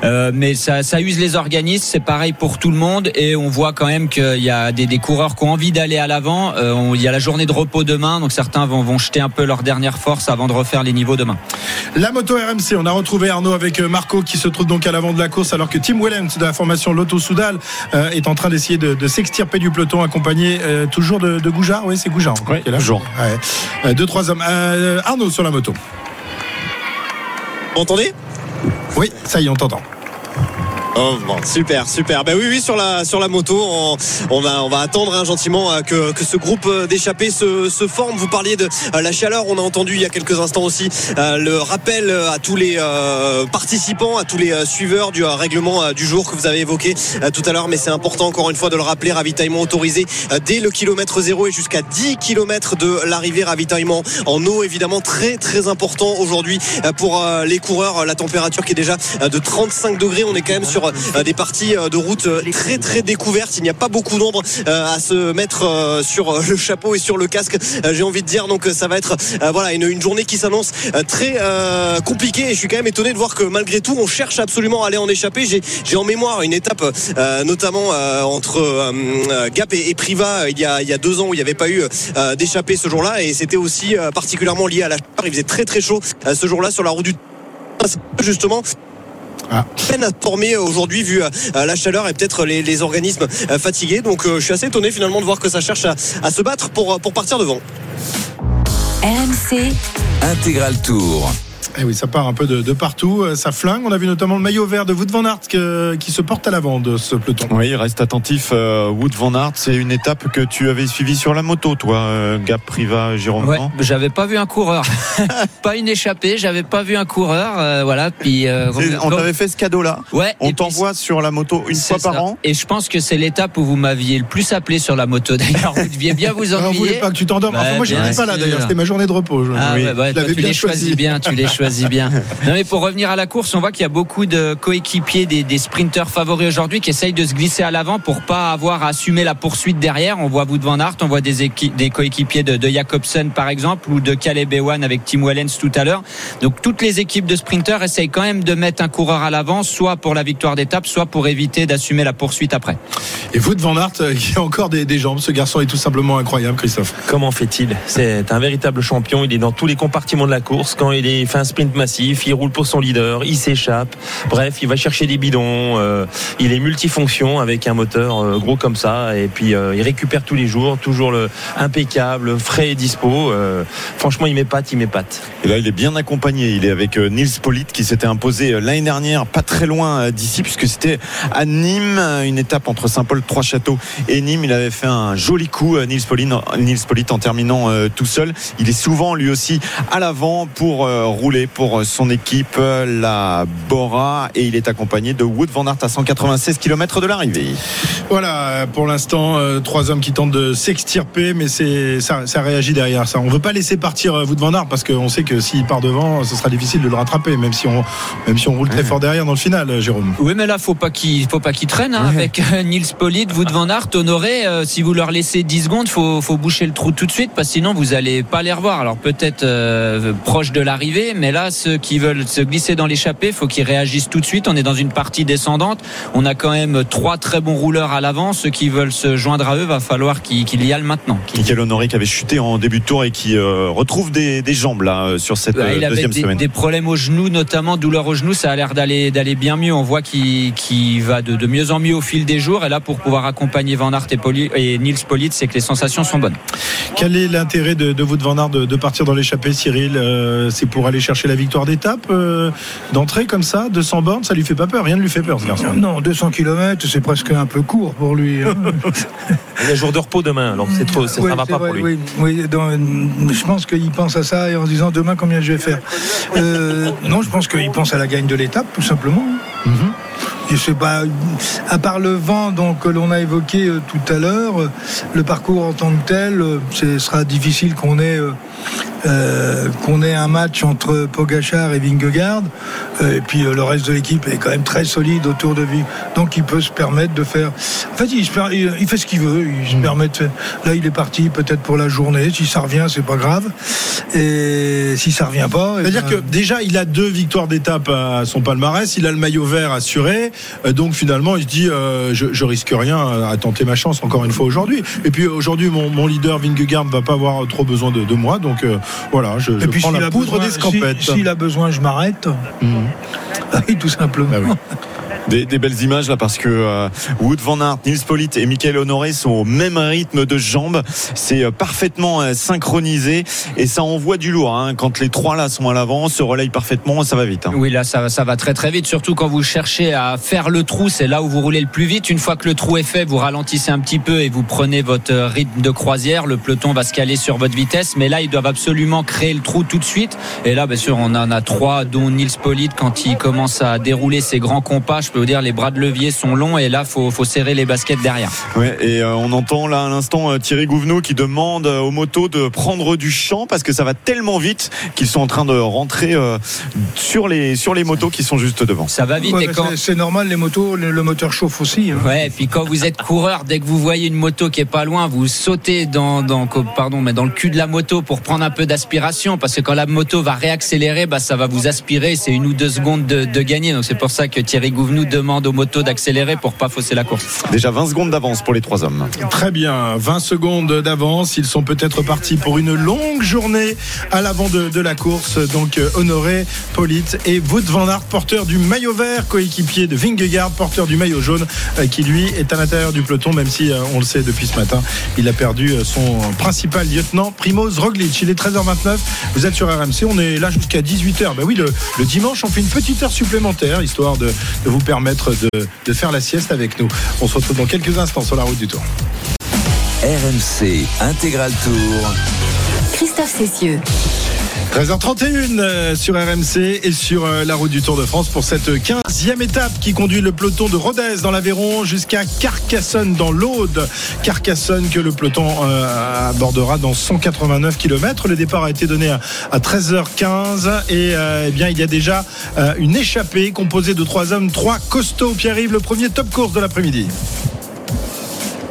Euh, mais ça, use les organismes. C'est pareil pour tout le monde. Et on voit quand même qu'il y a des, coureurs qui ont envie d'aller à l'avant. Euh, il y a la journée de repos demain. Donc certains vont, vont jeter un peu leur dernière force avant de refaire les niveaux demain. La moto RMC, on a retrouvé Arnaud avec euh, Marco qui se trouve donc à l'avant de la course alors que Tim Wellens de la formation Lotto Soudal euh, est en train d'essayer de, de s'extirper du peloton accompagné euh, toujours de, de Goujard. Oui, c'est Goujard. Oui, là. toujours. Ouais. Euh, deux, trois hommes. Euh, Arnaud sur la moto. Vous m'entendez? Oui, ça y est, on t'entend. Oh, bon, super, super. Ben oui, oui, sur la sur la moto, on, on va on va attendre hein, gentiment euh, que, que ce groupe euh, d'échappés se, se forme. Vous parliez de euh, la chaleur. On a entendu il y a quelques instants aussi le rappel à tous les participants, à tous les suiveurs du règlement du jour que vous avez évoqué tout à l'heure. Mais c'est important encore une fois de le rappeler. Ravitaillement autorisé dès le kilomètre zéro et jusqu'à 10 kilomètres de l'arrivée. Ravitaillement en eau évidemment très très important aujourd'hui pour les coureurs. La température qui est déjà de 35 degrés. On est quand même sur euh, des parties euh, de route euh, très très découvertes. Il n'y a pas beaucoup d'ombre à se mettre sur le chapeau et sur le casque. J'ai envie de dire donc ça va être voilà une, journée qui s'annonce très compliquée. Et je suis quand même étonné de voir que malgré tout on cherche absolument à aller en échapper. J'ai en mémoire une étape notamment entre Gap et, Priva il y a il y a deux ans où il n'y avait pas eu d'échappée ce jour-là et c'était aussi particulièrement lié à la chaleur. Il faisait très très chaud ce jour-là sur la route du justement Ah. peine à former aujourd'hui vu euh, la chaleur et peut-être les, les organismes euh, fatigués. Donc euh, je suis assez étonné finalement de voir que ça cherche à, à se battre pour, pour partir devant. RMC, Intégral Tour. Eh oui, ça part un peu de, de partout. euh, Ça flingue. On a vu notamment le maillot vert de Wout van Aert que- qui se porte à l'avant de ce peloton. Oui, reste attentif. euh, Wood Van Aert, c'est une étape que tu avais suivie sur la moto, toi, euh, Gap Priva, Jérôme. Ouais, j'avais pas vu un coureur, (laughs) pas une échappée, j'avais pas vu un coureur, euh, voilà. Puis euh, On t'avait fait ce cadeau-là. ouais, On et t'envoie sur la moto une fois par an. Et je pense que c'est l'étape où vous m'aviez le plus appelé sur la moto. (laughs) D'ailleurs, vous deviez bien vous Alors, on voulait ennuyer. pas que tu t'endormes. Enfin, Bah, moi, j'étais pas là d'ailleurs. C'était ma journée de repos. Je- Ah Oui. ouais, ouais, Je toi, l'avais tu bien les choisis bien, tu les (laughs) choisis bien. (laughs) Non mais pour revenir à la course, on voit qu'il y a beaucoup de coéquipiers des, des sprinteurs favoris aujourd'hui qui essayent de se glisser à l'avant pour pas avoir à assumer la poursuite derrière. On voit Wout van Aert, on voit des, équi- des coéquipiers de, de Jacobsen par exemple ou de Caleb Ewan avec Tim Wellens tout à l'heure. Donc toutes les équipes de sprinteurs essayent quand même de mettre un coureur à l'avant, soit pour la victoire d'étape, soit pour éviter d'assumer la poursuite après. Et Wout van Aert euh, qui a encore des, des jambes. Ce garçon est tout simplement incroyable, Christophe. Comment fait-il? C'est un véritable champion. Il est dans tous les compartiments de la course. Quand il est, fait sprint massif, il roule pour son leader, il s'échappe. Bref, il va chercher des bidons. euh, il est multifonction avec un moteur euh, gros comme ça. Et puis, euh, il récupère tous les jours, toujours le, impeccable, frais et dispo. Franchement, il m'épate, il m'épate. Et là, il est bien accompagné. Il est avec Nils Polite qui s'était imposé l'année dernière, pas très loin d'ici, puisque c'était à Nîmes, une étape entre Saint-Paul-Trois-Châteaux et Nîmes. Il avait fait un joli coup, Nils Polite, Polite en terminant tout seul. Il est souvent lui aussi à l'avant pour euh, pour euh, son équipe, euh, la Bora, et il est accompagné de Wood Van Aert à 196 km de l'arrivée. Voilà, pour l'instant, euh, trois hommes qui tentent de s'extirper, mais c'est ça, ça réagit derrière ça. On veut pas laisser partir Wout van Aert parce qu'on sait que s'il part devant, ce sera difficile de le rattraper, même si on, même si on roule très fort derrière dans le final, Jérôme. Oui, mais là, faut pas qu'il faut pas qu'il traîne hein, avec Nils Polite, Wout van Aert, Honoré. euh, si vous leur laissez 10 secondes, faut faut boucher le trou tout de suite, parce que sinon vous allez pas les revoir. Alors peut-être euh, proche de l'arrivée, mais Mais là, ceux qui veulent se glisser dans l'échappée, faut qu'ils réagissent tout de suite. On est dans une partie descendante. On a quand même trois très bons rouleurs à l'avant. Ceux qui veulent se joindre à eux, va falloir qu'ils qu'ils y aillent maintenant. Michael Honoré qui avait chuté en début de tour et qui euh, retrouve des, des jambes là euh, sur cette Ouais, euh, il avait deuxième des, semaine. des problèmes au genou, notamment douleur au genou. Ça a l'air d'aller d'aller bien mieux. On voit qu'il qu'il va de, de mieux en mieux au fil des jours. Et là, pour pouvoir accompagner Van Aert et, Poli- et Niels Pollitt, c'est que les sensations sont bonnes. Quel est l'intérêt de, de vous de Van Aert de, de partir dans l'échappée, Cyril Euh, C'est pour aller chercher la victoire d'étape, euh, d'entrée comme ça, 200 bornes, ça lui fait pas peur, rien ne lui fait peur ce garçon. Non, 200 km, c'est presque un peu court pour lui. hein. (laughs) Il y a jour de repos demain, alors c'est trop, ça, Oui, ça va pas vrai, pour lui. Oui, oui, dans- je pense qu'il pense à ça et en se disant demain combien je vais faire? Euh, non, je pense qu'il pense à la gagne de l'étape, tout simplement. Je sais pas, à part le vent donc, que l'on a évoqué euh, tout à l'heure, euh, le parcours en tant que tel, euh, ce sera difficile qu'on ait, euh, qu'on ait un match entre Pogachar et Vingegaard. Euh, et puis euh, le reste de l'équipe est quand même très solide autour de lui. Donc il peut se permettre de faire. En fait, il, per- fait ce qu'il veut. Il se permet de faire- Là, il est parti peut-être pour la journée. Si ça revient, c'est pas grave. Et si ça revient pas. eh C'est-à-dire ben, que déjà, il a deux victoires d'étape à son palmarès, il a le maillot vert assuré, donc finalement, il se dit, je, je risque rien à tenter ma chance encore une fois aujourd'hui. Et puis aujourd'hui, mon, mon leader Vingegaard va pas avoir trop besoin de, de moi, donc voilà, je, je Et puis prends la poudre besoin- des scampettes. si- S'il a besoin, je m'arrête. Mhm. Oui, (laughs) tout simplement. Bah oui. Des, belles images là parce que euh, Wood Van Aert, Nils Pollitt et Michael Honoré sont au même rythme de jambes. C'est euh, parfaitement euh, synchronisé et ça envoie du lourd. hein. Quand les trois là sont à l'avant, se relayent parfaitement, ça va vite. hein. Oui, là, ça, va- très très vite. Surtout quand vous cherchez à faire le trou, c'est là où vous roulez le plus vite. Une fois que le trou est fait, vous ralentissez un petit peu et vous prenez votre rythme de croisière. Le peloton va se caler sur votre vitesse. Mais là, ils doivent absolument créer le trou tout de suite. Et là, bien sûr, on en a trois, dont Nils Pollitt quand il commence à dérouler ses grands compas. Je peux vous dire, les bras de levier sont longs et là, faut, faut serrer les baskets derrière. Ouais, et euh, on entend là à l'instant euh, Thierry Gouvenot qui demande euh, aux motos de prendre du champ parce que ça va tellement vite qu'ils sont en train de rentrer euh, sur les sur les motos qui sont juste devant. Ça va vite Ouais, et mais quand. c'est- normal, les motos, le, le moteur chauffe aussi. hein. Ouais, et puis quand vous êtes coureur, dès que vous voyez une moto qui est pas loin, vous sautez dans, dans, pardon, mais dans le cul de la moto pour prendre un peu d'aspiration, parce que quand la moto va réaccélérer, bah, ça va vous aspirer, c'est une ou deux secondes de, de gagner. Donc c'est pour ça que Thierry Gouvenou demande aux motos d'accélérer pour pas fausser la course. Déjà 20 secondes d'avance pour les trois hommes. Très bien, 20 secondes d'avance. Ils sont peut-être partis pour une longue journée à l'avant de, de la course. Donc euh, Honoré, Polite et Wout van Aert, porteur du maillot vert, coéquipier de Vingegaard, porteur du maillot jaune, euh, qui lui est à l'intérieur du peloton, même si euh, on le sait depuis ce matin, il a perdu son principal lieutenant, Primoz Roglic. Il est 13h29, vous êtes sur RMC, on est là jusqu'à 18h. Ben oui, le, le dimanche, on fait une petite heure supplémentaire, histoire de, de vous permettre de, de faire la sieste avec nous. On se retrouve dans quelques instants sur la route du Tour. RMC Intégral Tour. Christophe Cessieux. 13h31 euh, sur RMC et sur euh, la route du Tour de France pour cette 15e étape qui conduit le peloton de Rodez dans l'Aveyron jusqu'à Carcassonne dans l'Aude. Carcassonne que le peloton euh, abordera dans 189 km. Le départ a été donné à, à 13h15 et eh bien il y a déjà une échappée composée de trois hommes, trois costauds. Pierre-Yves, le premier top course de l'après-midi.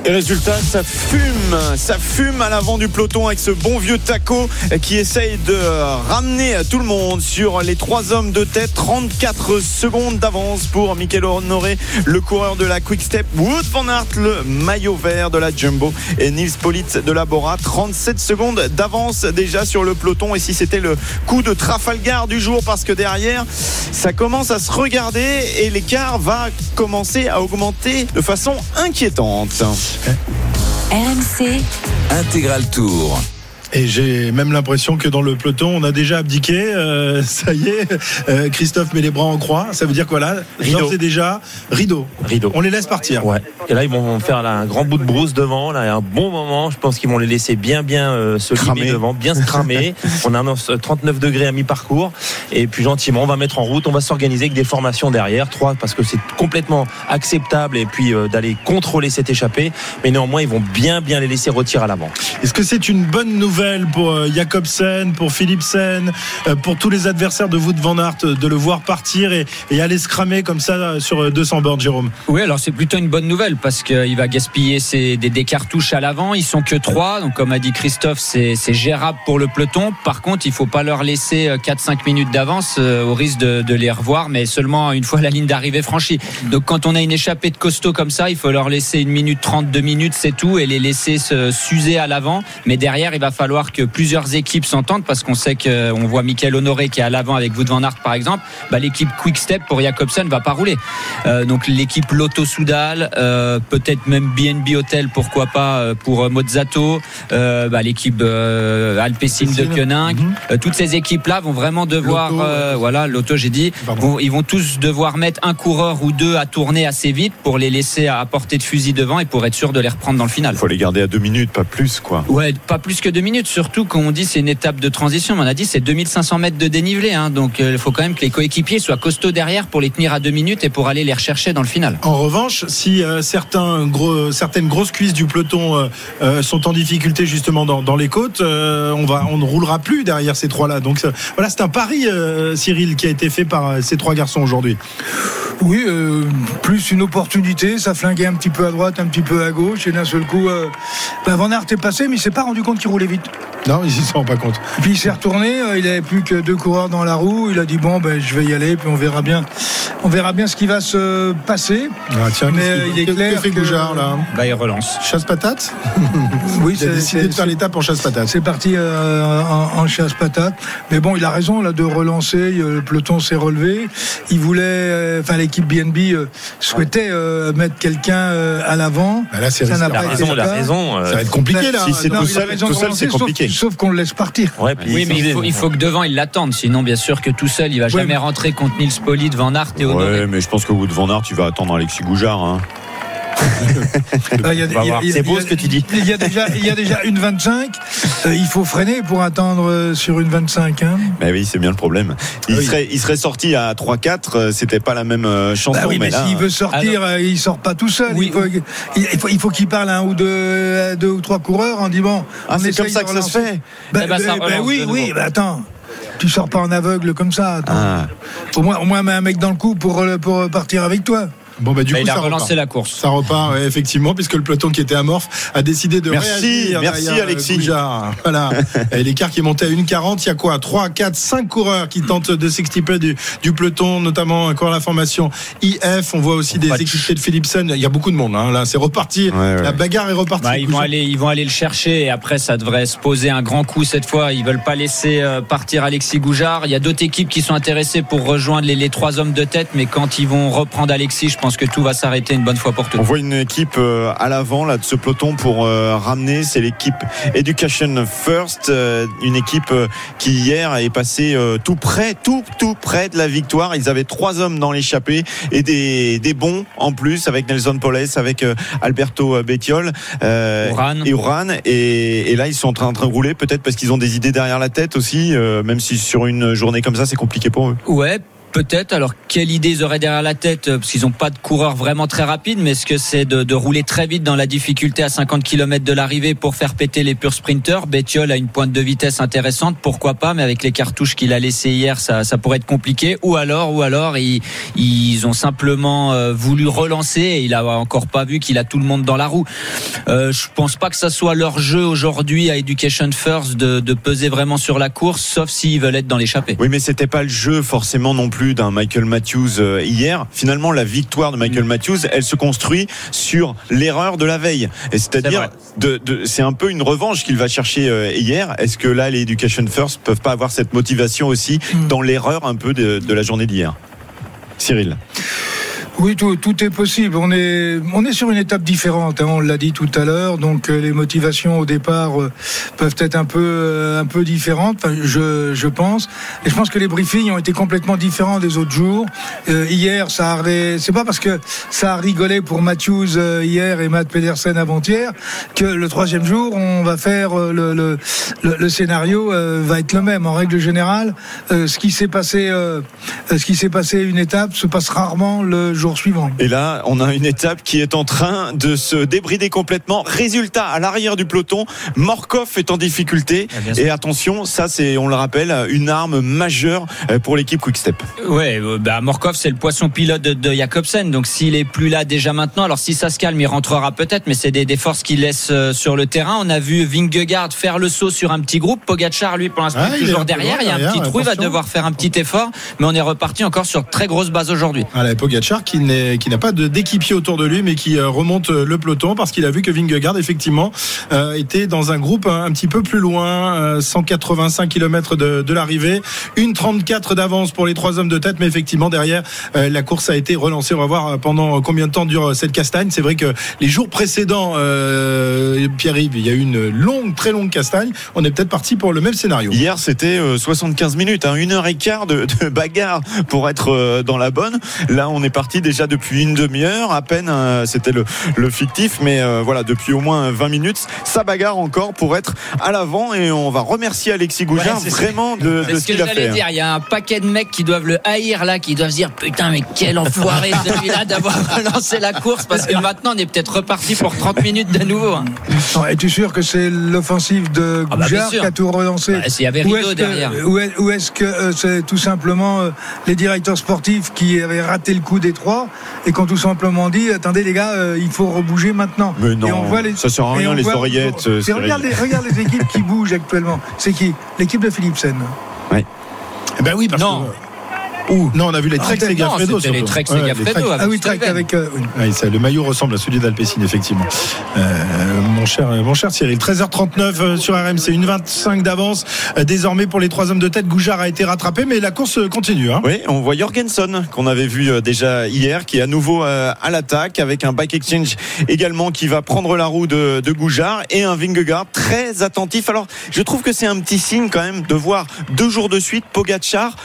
Et résultat, ça fume, ça fume à l'avant du peloton avec ce bon vieux taco qui essaye de ramener tout le monde sur les trois hommes de tête. 34 secondes d'avance pour Michael Honoré, le coureur de la Quick Step. Wood van Aert, le maillot vert de la Jumbo. Et Nils Politz de la Bora. 37 secondes d'avance déjà sur le peloton. Et si c'était le coup de Trafalgar du jour, parce que derrière, ça commence à se regarder et l'écart va commencer à augmenter de façon inquiétante. RMC, Intégral Tour. Et j'ai même l'impression que dans le peloton, on a déjà abdiqué. Euh, (laughs) ça y est, euh, Christophe met les bras en croix. Ça veut dire quoi là? Rideau. C'est déjà rideau. Rideau. On les laisse partir. Ouais. Et là, ils vont faire là, un grand bout de brousse devant, là, un bon moment. Je pense qu'ils vont les laisser bien, bien euh, se Cramer. devant, bien se cramer. (laughs) on annonce 39 degrés à mi-parcours. Et puis gentiment, on va mettre en route. On va s'organiser avec des formations derrière, trois, parce que c'est complètement acceptable. Et puis d'aller contrôler cette échappée. Mais néanmoins, ils vont bien, bien les laisser retirer à l'avant. Est-ce que c'est une bonne nouvelle pour euh, Jacobsen, pour Philipsen, euh, pour tous les adversaires de Wout van Aert de le voir partir et, aller se cramer comme ça euh, sur 200 bornes, Jérôme. Oui, alors c'est plutôt une bonne nouvelle parce qu'il va gaspiller des, cartouches à l'avant. Ils sont que trois, donc comme a dit Christophe, c'est gérable pour le peloton. Par contre, il faut pas leur laisser euh, 4-5 minutes d'avance euh, au risque de, les revoir, mais seulement une fois la ligne d'arrivée franchie. Donc quand on a une échappée de costaud comme ça, il faut leur laisser une minute 30, deux minutes, c'est tout, et les laisser se s'user à l'avant. Mais derrière, il va falloir que plusieurs équipes s'entendent parce qu'on sait qu'on voit Michael Honoré qui est à l'avant avec Wout van Aert par exemple. Bah, l'équipe Quick Step pour Jacobsen va pas rouler. Euh, donc l'équipe Lotto Soudal, euh, peut-être même BNB Hotel, pourquoi pas euh, pour euh, Mozzato, euh, bah, l'équipe euh, Alpecin de Koenig. Euh, toutes ces équipes-là vont vraiment devoir, Lotto, euh, voilà, Lotto j'ai dit, vont- ils vont tous devoir mettre un coureur ou deux à tourner assez vite pour les laisser à portée de fusil devant et pour être sûr de les reprendre dans le final. Il faut les garder à deux minutes, pas plus, quoi. Ouais, pas plus que deux minutes, surtout quand on dit c'est une étape de transition. Mais on a dit c'est 2500 mètres de dénivelé, hein, donc euh, il faut quand même que les coéquipiers soient costauds derrière pour les tenir à deux minutes et pour aller les rechercher dans le final. En revanche, si euh, certains gros, certaines grosses cuisses du peloton euh, euh, sont en difficulté justement dans, dans les côtes, euh, on va, on ne roulera plus derrière ces trois-là. Donc euh, voilà, c'est un pari, euh, Cyril, qui a été fait par euh, ces trois garçons aujourd'hui. Oui, euh, plus une opportunité, ça flinguait un petit peu à droite, un petit peu à gauche, et d'un seul coup, euh, ben Van Aert est passé, mais il s'est pas rendu compte qu'il roulait vite. Non, ils s'en rendent pas compte. Puis il s'est retourné, euh, il avait plus que deux coureurs dans la roue, il a dit bon ben je vais y aller, puis on verra bien, on verra bien ce qui va se passer. Ah, tiens, Mais, euh, il est que- clair que Goujard là Bah, il relance. Chasse patate (laughs) Oui, Il a décidé de faire l'étape en chasse patate. C'est parti euh, en, en chasse patate. Mais bon, il a raison là de relancer. euh, Le peloton s'est relevé. Il voulait, euh, enfin l'équipe BNB euh, souhaitait euh, mettre quelqu'un euh, à l'avant. Bah là, c'est Ça n'a pas raison, le il a cas. raison. euh, Ça va être compliqué là. Si c'est tout seul- tout seul, c'est compliqué. Sauf, qu'on le laisse partir. Ouais, puis Oui, mais il faut, il faut que devant il l'attende, sinon bien sûr que tout seul il va Ouais, jamais mais- rentrer contre Nils Polite, Van Aert et Honoré. Ouais, mais je pense qu'au bout de Van Aert, tu vas attendre Alexis Goujard. Hein. Ah, C'est beau il y a- ce que tu dis. Il y a déjà, il y a déjà une 25. Euh, il faut freiner pour attendre euh, sur une 25. Hein. Mais oui, c'est bien le problème. Il, serait, il serait sorti à 3-4, euh, c'était pas la même chanson. Bah oui, mais, s'il veut sortir, euh, il sort pas tout seul. Oui. Il, faut, il, il faut, il faut qu'il parle à un ou deux, deux ou trois coureurs en disant. Ah, on c'est comme ça que ça se fait. Bah, Eh ben, ça bah, bah oui, oui, bah attends. Tu sors pas en aveugle comme ça. Ah. Au moins, au moins, mets un mec dans le coup pour, pour partir avec toi. Bon bah du Bah, coup il a ça relancé repart. la course. Ça repart ouais, effectivement puisque le peloton qui était amorphe a décidé de Merci, réagir merci, derrière, euh, Alexis. Goujard. Voilà. (laughs) Et l'écart qui est monté à 1,40. Il y a quoi? 3, 4, 5 coureurs qui tentent de s'extirper du, du peloton, notamment encore la formation IF. On voit aussi des équipiers de Philipsen. Il y a beaucoup de monde. Hein. Là, c'est reparti. Ouais, ouais. La bagarre est repartie. Bah, ils vont aller, ils vont aller le chercher et après ça devrait se poser un grand coup cette fois. Ils veulent pas laisser euh, partir Alexis Goujard. Il y a d'autres équipes qui sont intéressées pour rejoindre les, les trois hommes de tête, mais quand ils vont reprendre Alexis, je pense que tout va s'arrêter une bonne fois pour toutes. On voit une équipe euh, à l'avant là de ce peloton pour euh, ramener, c'est l'équipe Education First, euh, une équipe qui hier est passée tout près, tout tout près de la victoire. Ils avaient trois hommes dans l'échappée et des, des bons en plus avec Nelson Poles, avec Alberto Bettiol euh, et Uran. Et, et là ils sont en train, en train de rouler, peut-être parce qu'ils ont des idées derrière la tête aussi, euh, même si sur une journée comme ça c'est compliqué pour eux. Ouais. Peut-être. Alors, quelle idée ils auraient derrière la tête euh, Parce qu'ils n'ont pas de coureur vraiment très rapide, mais est-ce que c'est de, rouler très vite dans la difficulté à 50 km de l'arrivée pour faire péter les purs sprinters Bettiol a une pointe de vitesse intéressante, pourquoi pas Mais avec les cartouches qu'il a laissées hier, ça, pourrait être compliqué. Ou alors, ou alors, ils, ils ont simplement euh, voulu relancer et il a encore pas vu qu'il a tout le monde dans la roue. Euh, je pense pas que ça soit leur jeu aujourd'hui à Education First de, de peser vraiment sur la course, sauf s'ils veulent être dans l'échappée. Oui, mais c'était pas le jeu forcément non plus d'un Michael Matthews euh, hier. Finalement, la victoire de Michael Matthews, elle se construit sur l'erreur de la veille. Et C'est c'est-à-dire, vrai. de, de- c'est un peu une revanche qu'il va chercher euh, hier. Est-ce que là, les Education First peuvent pas avoir cette motivation aussi dans l'erreur un peu de, de la journée d'hier? Cyril. Oui, tout, tout est possible. On est, on est sur une étape différente. hein, on l'a dit tout à l'heure. Donc euh, les motivations au départ euh, peuvent être un peu, euh, un peu différentes. Je, je pense. Et je pense que les briefings ont été complètement différents des autres jours. Hier, ça c'est pas parce que ça a rigolé pour Matthews hier et Matt Pedersen avant-hier que le troisième jour on va faire le, le, le, scénario va être le même. En règle générale, ce qui s'est passé, ce qui s'est passé une étape se passe rarement le jour jour suivant. Et là, on a une étape qui est en train de se débrider complètement. Résultat, à l'arrière du peloton, Morkov est en difficulté. Ah. Et attention, ça c'est, on le rappelle, une arme majeure euh, pour l'équipe Quickstep. Ouais, euh, bah Morkov c'est le poisson pilote de, de Jacobsen, donc s'il est plus là déjà maintenant, alors si ça se calme, il rentrera peut-être, mais c'est des, des forces qu'il laisse euh, sur le terrain. On a vu Vingegaard faire le saut sur un petit groupe, Pogacar lui pour l'instant Ah, toujours derrière, il y a un derrière, petit trou, il va devoir faire un petit effort, mais on est reparti encore sur très grosse base aujourd'hui. Voilà, Pogacar qui qui n'a pas d'équipier autour de lui, mais qui euh, remonte euh, le peloton parce qu'il a vu que Vingegaard effectivement euh, était dans un groupe un, un petit peu plus loin, euh, 185 km de, de l'arrivée, une 34 d'avance pour les trois hommes de tête, mais effectivement derrière euh, la course a été relancée. On va voir euh, pendant combien de temps dure euh, cette castagne. C'est vrai que les jours précédents, euh, Pierre-Yves, il y a eu une longue, très longue castagne. On est peut-être parti pour le même scénario. Hier, c'était euh, 75 minutes, hein, une heure et quart de, de bagarre pour être euh, dans la bonne. Là, on est parti déjà depuis une demi-heure, à peine. euh, c'était le, le fictif, mais euh, voilà, depuis au moins 20 minutes, ça bagarre encore pour être à l'avant. Et on va remercier Alexis Goujard Ouais, vraiment de, ce qu'il a fait. dire. Il y a un paquet de mecs qui doivent le haïr là, qui doivent se dire putain mais quel enfoiré celui-là d'avoir (laughs) relancé la course parce que maintenant on est peut-être reparti pour 30 minutes de nouveau. hein. Es-tu sûr que c'est l'offensive de Ah bah, Goujard qui a tout relancé Bah, s'il y avait Ou Rideau est-ce derrière. que, ou est- ou est-ce que euh, c'est tout simplement euh, les directeurs sportifs qui avaient raté le coup des trois et qui ont tout simplement dit attendez les gars, euh, il faut rebouger maintenant. Mais non, Et on voit les, ça sert à rien, les oreillettes, et euh, regarde, les, regarde les équipes qui bougent actuellement. C'est qui? L'équipe de Philipsen. Eh Ben oui, parce Non. que. Ouh. Non, on a vu les Trek non, Segafredo. c'était les Trek. avec Ah oui. Trek avec. euh, oui. Oui, ça, le maillot ressemble à celui d'Alpecin, effectivement. Euh, mon cher, mon cher Cyril, 13h39 euh, sur RMC, une 25 d'avance désormais pour les trois hommes de tête. Goujard a été rattrapé, mais la course continue. Hein. Oui, on voit Jorgensen qu'on avait vu déjà hier, qui est à nouveau à l'attaque avec un back exchange également qui va prendre la roue de, de Goujard et un Vingegaard très attentif. Alors, je trouve que c'est un petit signe quand même de voir deux jours de suite Pogacar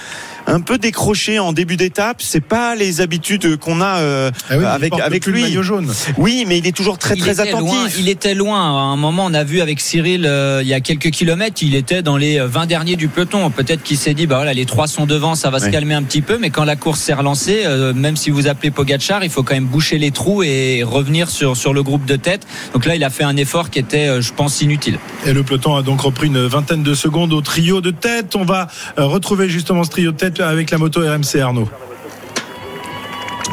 un peu décroché en début d'étape. C'est pas les habitudes qu'on a euh, Ah oui, il avec porte avec plus le lui. maillot jaune. Oui, mais il est toujours très il très attentif. Loin, il était loin. À un moment, on a vu avec Cyril, euh, il y a quelques kilomètres, il était dans les 20 derniers du peloton. Peut-être qu'il s'est dit, bah voilà, les trois sont devant, ça va se calmer un petit peu. Mais quand la course s'est relancée, euh, même si vous appelez Pogachar, il faut quand même boucher les trous et revenir sur, sur le groupe de tête. Donc là, il a fait un effort qui était, euh, je pense, inutile. Et le peloton a donc repris une vingtaine de secondes au trio de tête. On va euh, retrouver justement ce trio de tête avec la moto RMC Arnaud.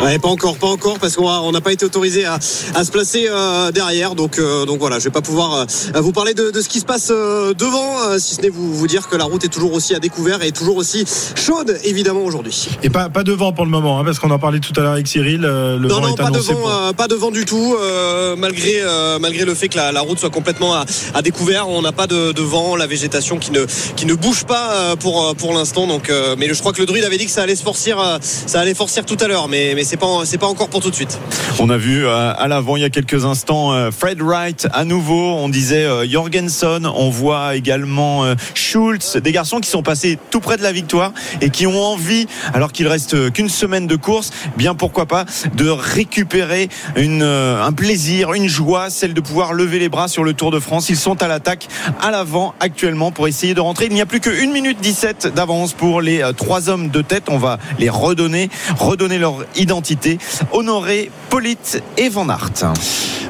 Ouais, pas encore, pas encore, parce qu'on n'a pas été autorisé à, à se placer euh, derrière. Donc, euh, donc voilà, je vais pas pouvoir euh, vous parler de, de ce qui se passe euh, devant, euh, si ce n'est vous, vous dire que la route est toujours aussi à découvert et toujours aussi chaude, évidemment, aujourd'hui. Et pas, pas devant pour le moment, hein, parce qu'on en parlait tout à l'heure avec Cyril. euh, le Non, vent non, est pas annoncé devant, pour- euh, pas devant du tout, euh, malgré, euh, malgré le fait que la, la route soit complètement à, à découvert. On n'a pas de, de vent, la végétation qui ne, qui ne bouge pas euh, pour, pour l'instant. Donc, euh, mais je crois que le druide avait dit que ça allait se forcir, ça allait forcir tout à l'heure, mais, mais c'est pas, c'est pas encore pour tout de suite. On a vu euh, à l'avant il y a quelques instants euh, Fred Wright à nouveau. On disait euh, Jorgensen. On voit également Schultz, des garçons qui sont passés tout près de la victoire et qui ont envie, alors qu'il reste euh, qu'une semaine de course, bien pourquoi pas, de récupérer un plaisir, une joie, celle de pouvoir lever les bras sur le Tour de France. Ils sont à l'attaque, à l'avant actuellement pour essayer de rentrer. Il n'y a plus que 1 minute 17 d'avance pour les trois hommes de tête. On va les redonner, redonner leur identité. Honoré, Polite et Van Aert.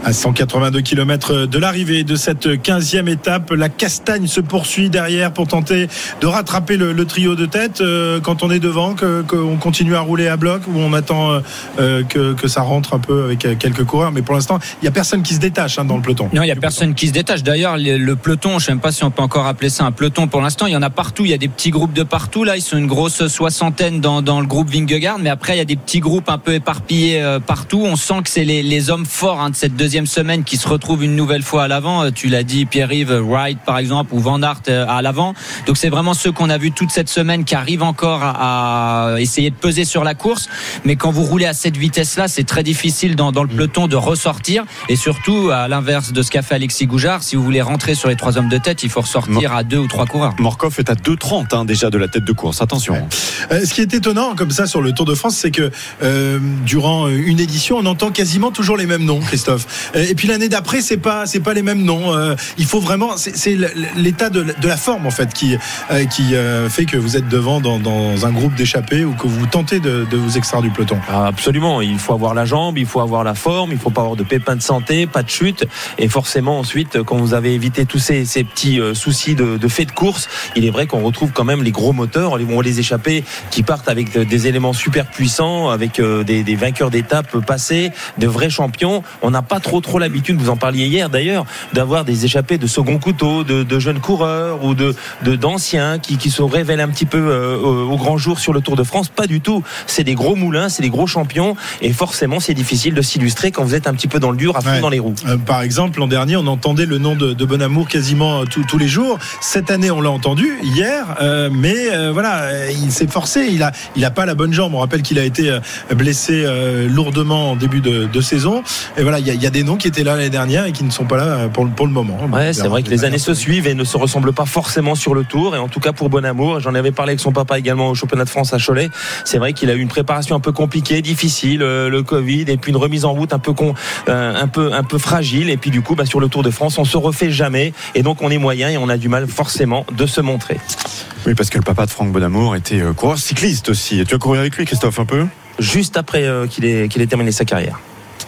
À 182 km de l'arrivée de cette 15e étape, la castagne se poursuit derrière pour tenter de rattraper le, le trio de tête. Euh, quand on est devant, que- qu'on continue à rouler à bloc ou on attend euh, euh, que, que ça rentre un peu avec euh, quelques coureurs. Mais pour l'instant, il n'y a personne qui se détache hein, dans le peloton. Non, il y a personne qui se détache. D'ailleurs, le, le peloton, je sais même pas si on peut encore appeler ça un peloton pour l'instant. Il y en a partout. Il y a des petits groupes de partout. Là, ils sont une grosse soixantaine dans, dans le groupe Vingegaard. Mais après, il y a des petits groupes un peu éparpillés euh, partout. On sent que c'est les, les hommes forts hein, de cette deuxième semaine qui se retrouvent une nouvelle fois à l'avant. Euh, Tu l'as dit, Pierre-Yves Wright, par exemple, ou Van Aert euh, à l'avant. Donc, c'est vraiment ceux qu'on a vus toute cette semaine qui arrivent encore à, à essayer de peser sur la course. Mais quand vous roulez à cette vitesse-là, c'est très difficile dans, dans le peloton de ressortir. Et surtout, à l'inverse de ce qu'a fait Alexis Goujard, si vous voulez rentrer sur les trois hommes de tête, il faut ressortir à deux ou trois coureurs. Morkov est à 2,30 hein, déjà de la tête de course. Attention. Euh, ce qui est étonnant comme ça sur le Tour de France, c'est que euh, euh, durant une édition, on entend quasiment toujours les mêmes noms, Christophe. Euh, Et puis l'année d'après, c'est pas c'est pas les mêmes noms. Euh, il faut vraiment, c'est l'état de, de la forme en fait qui euh, qui euh, fait que vous êtes devant dans, un groupe d'échappés ou que vous tentez de, de vous extraire du peloton. Ah, Absolument, il faut avoir la jambe, il faut avoir la forme, il faut pas avoir de pépins de santé, pas de chute, et forcément ensuite, quand vous avez évité tous ces, ces petits euh, soucis de, de fait de course, il est vrai qu'on retrouve quand même les gros moteurs, les, les échappés qui partent avec euh, des éléments super puissants, avec euh, des, des vainqueurs d'étapes passées, de vrais champions. On n'a pas trop trop l'habitude, vous en parliez hier d'ailleurs, d'avoir des échappés de second couteau, de, de jeunes coureurs ou de d'anciens qui, qui se révèlent un petit peu euh, au, au grand jour sur le Tour de France. Pas du tout. C'est des gros moulins, c'est des gros champions, et forcément c'est difficile de s'illustrer quand vous êtes un petit peu dans le dur, à fond Ouais. dans les roues. Euh, par exemple, l'an dernier, on entendait le nom de, de Bonamour quasiment euh, tous- les jours. Cette année, on l'a entendu hier, euh, mais euh, voilà, euh, il s'est forcé. Il a, il a pas la bonne jambe. On rappelle qu'il a été euh, blessé euh, lourdement en début de, de saison. Et voilà, il y, a- il y a des noms qui étaient là l'année dernière et qui ne sont pas là euh, pour, le- pour le moment. Ouais, c'est vrai que les années se suivent et ne se ressemblent pas forcément sur le tour. Et en tout cas pour Bonamour, j'en avais parlé avec son papa également au championnat de France à Cholet. C'est vrai qu'il a eu une préparation un peu compliquée, difficile, euh, le Covid et puis une remise en route un peu con, euh, un peu un peu fragile. Et puis du coup, bah, sur le Tour de France, on se refait jamais. Et donc on est moyen et on a du mal forcément de se montrer. Oui, parce que le papa de Franck Bonamour était coureur cycliste aussi. Tu as couru avec lui, Christophe, un peu? Juste après euh, qu'il ait qu'il ait terminé sa carrière.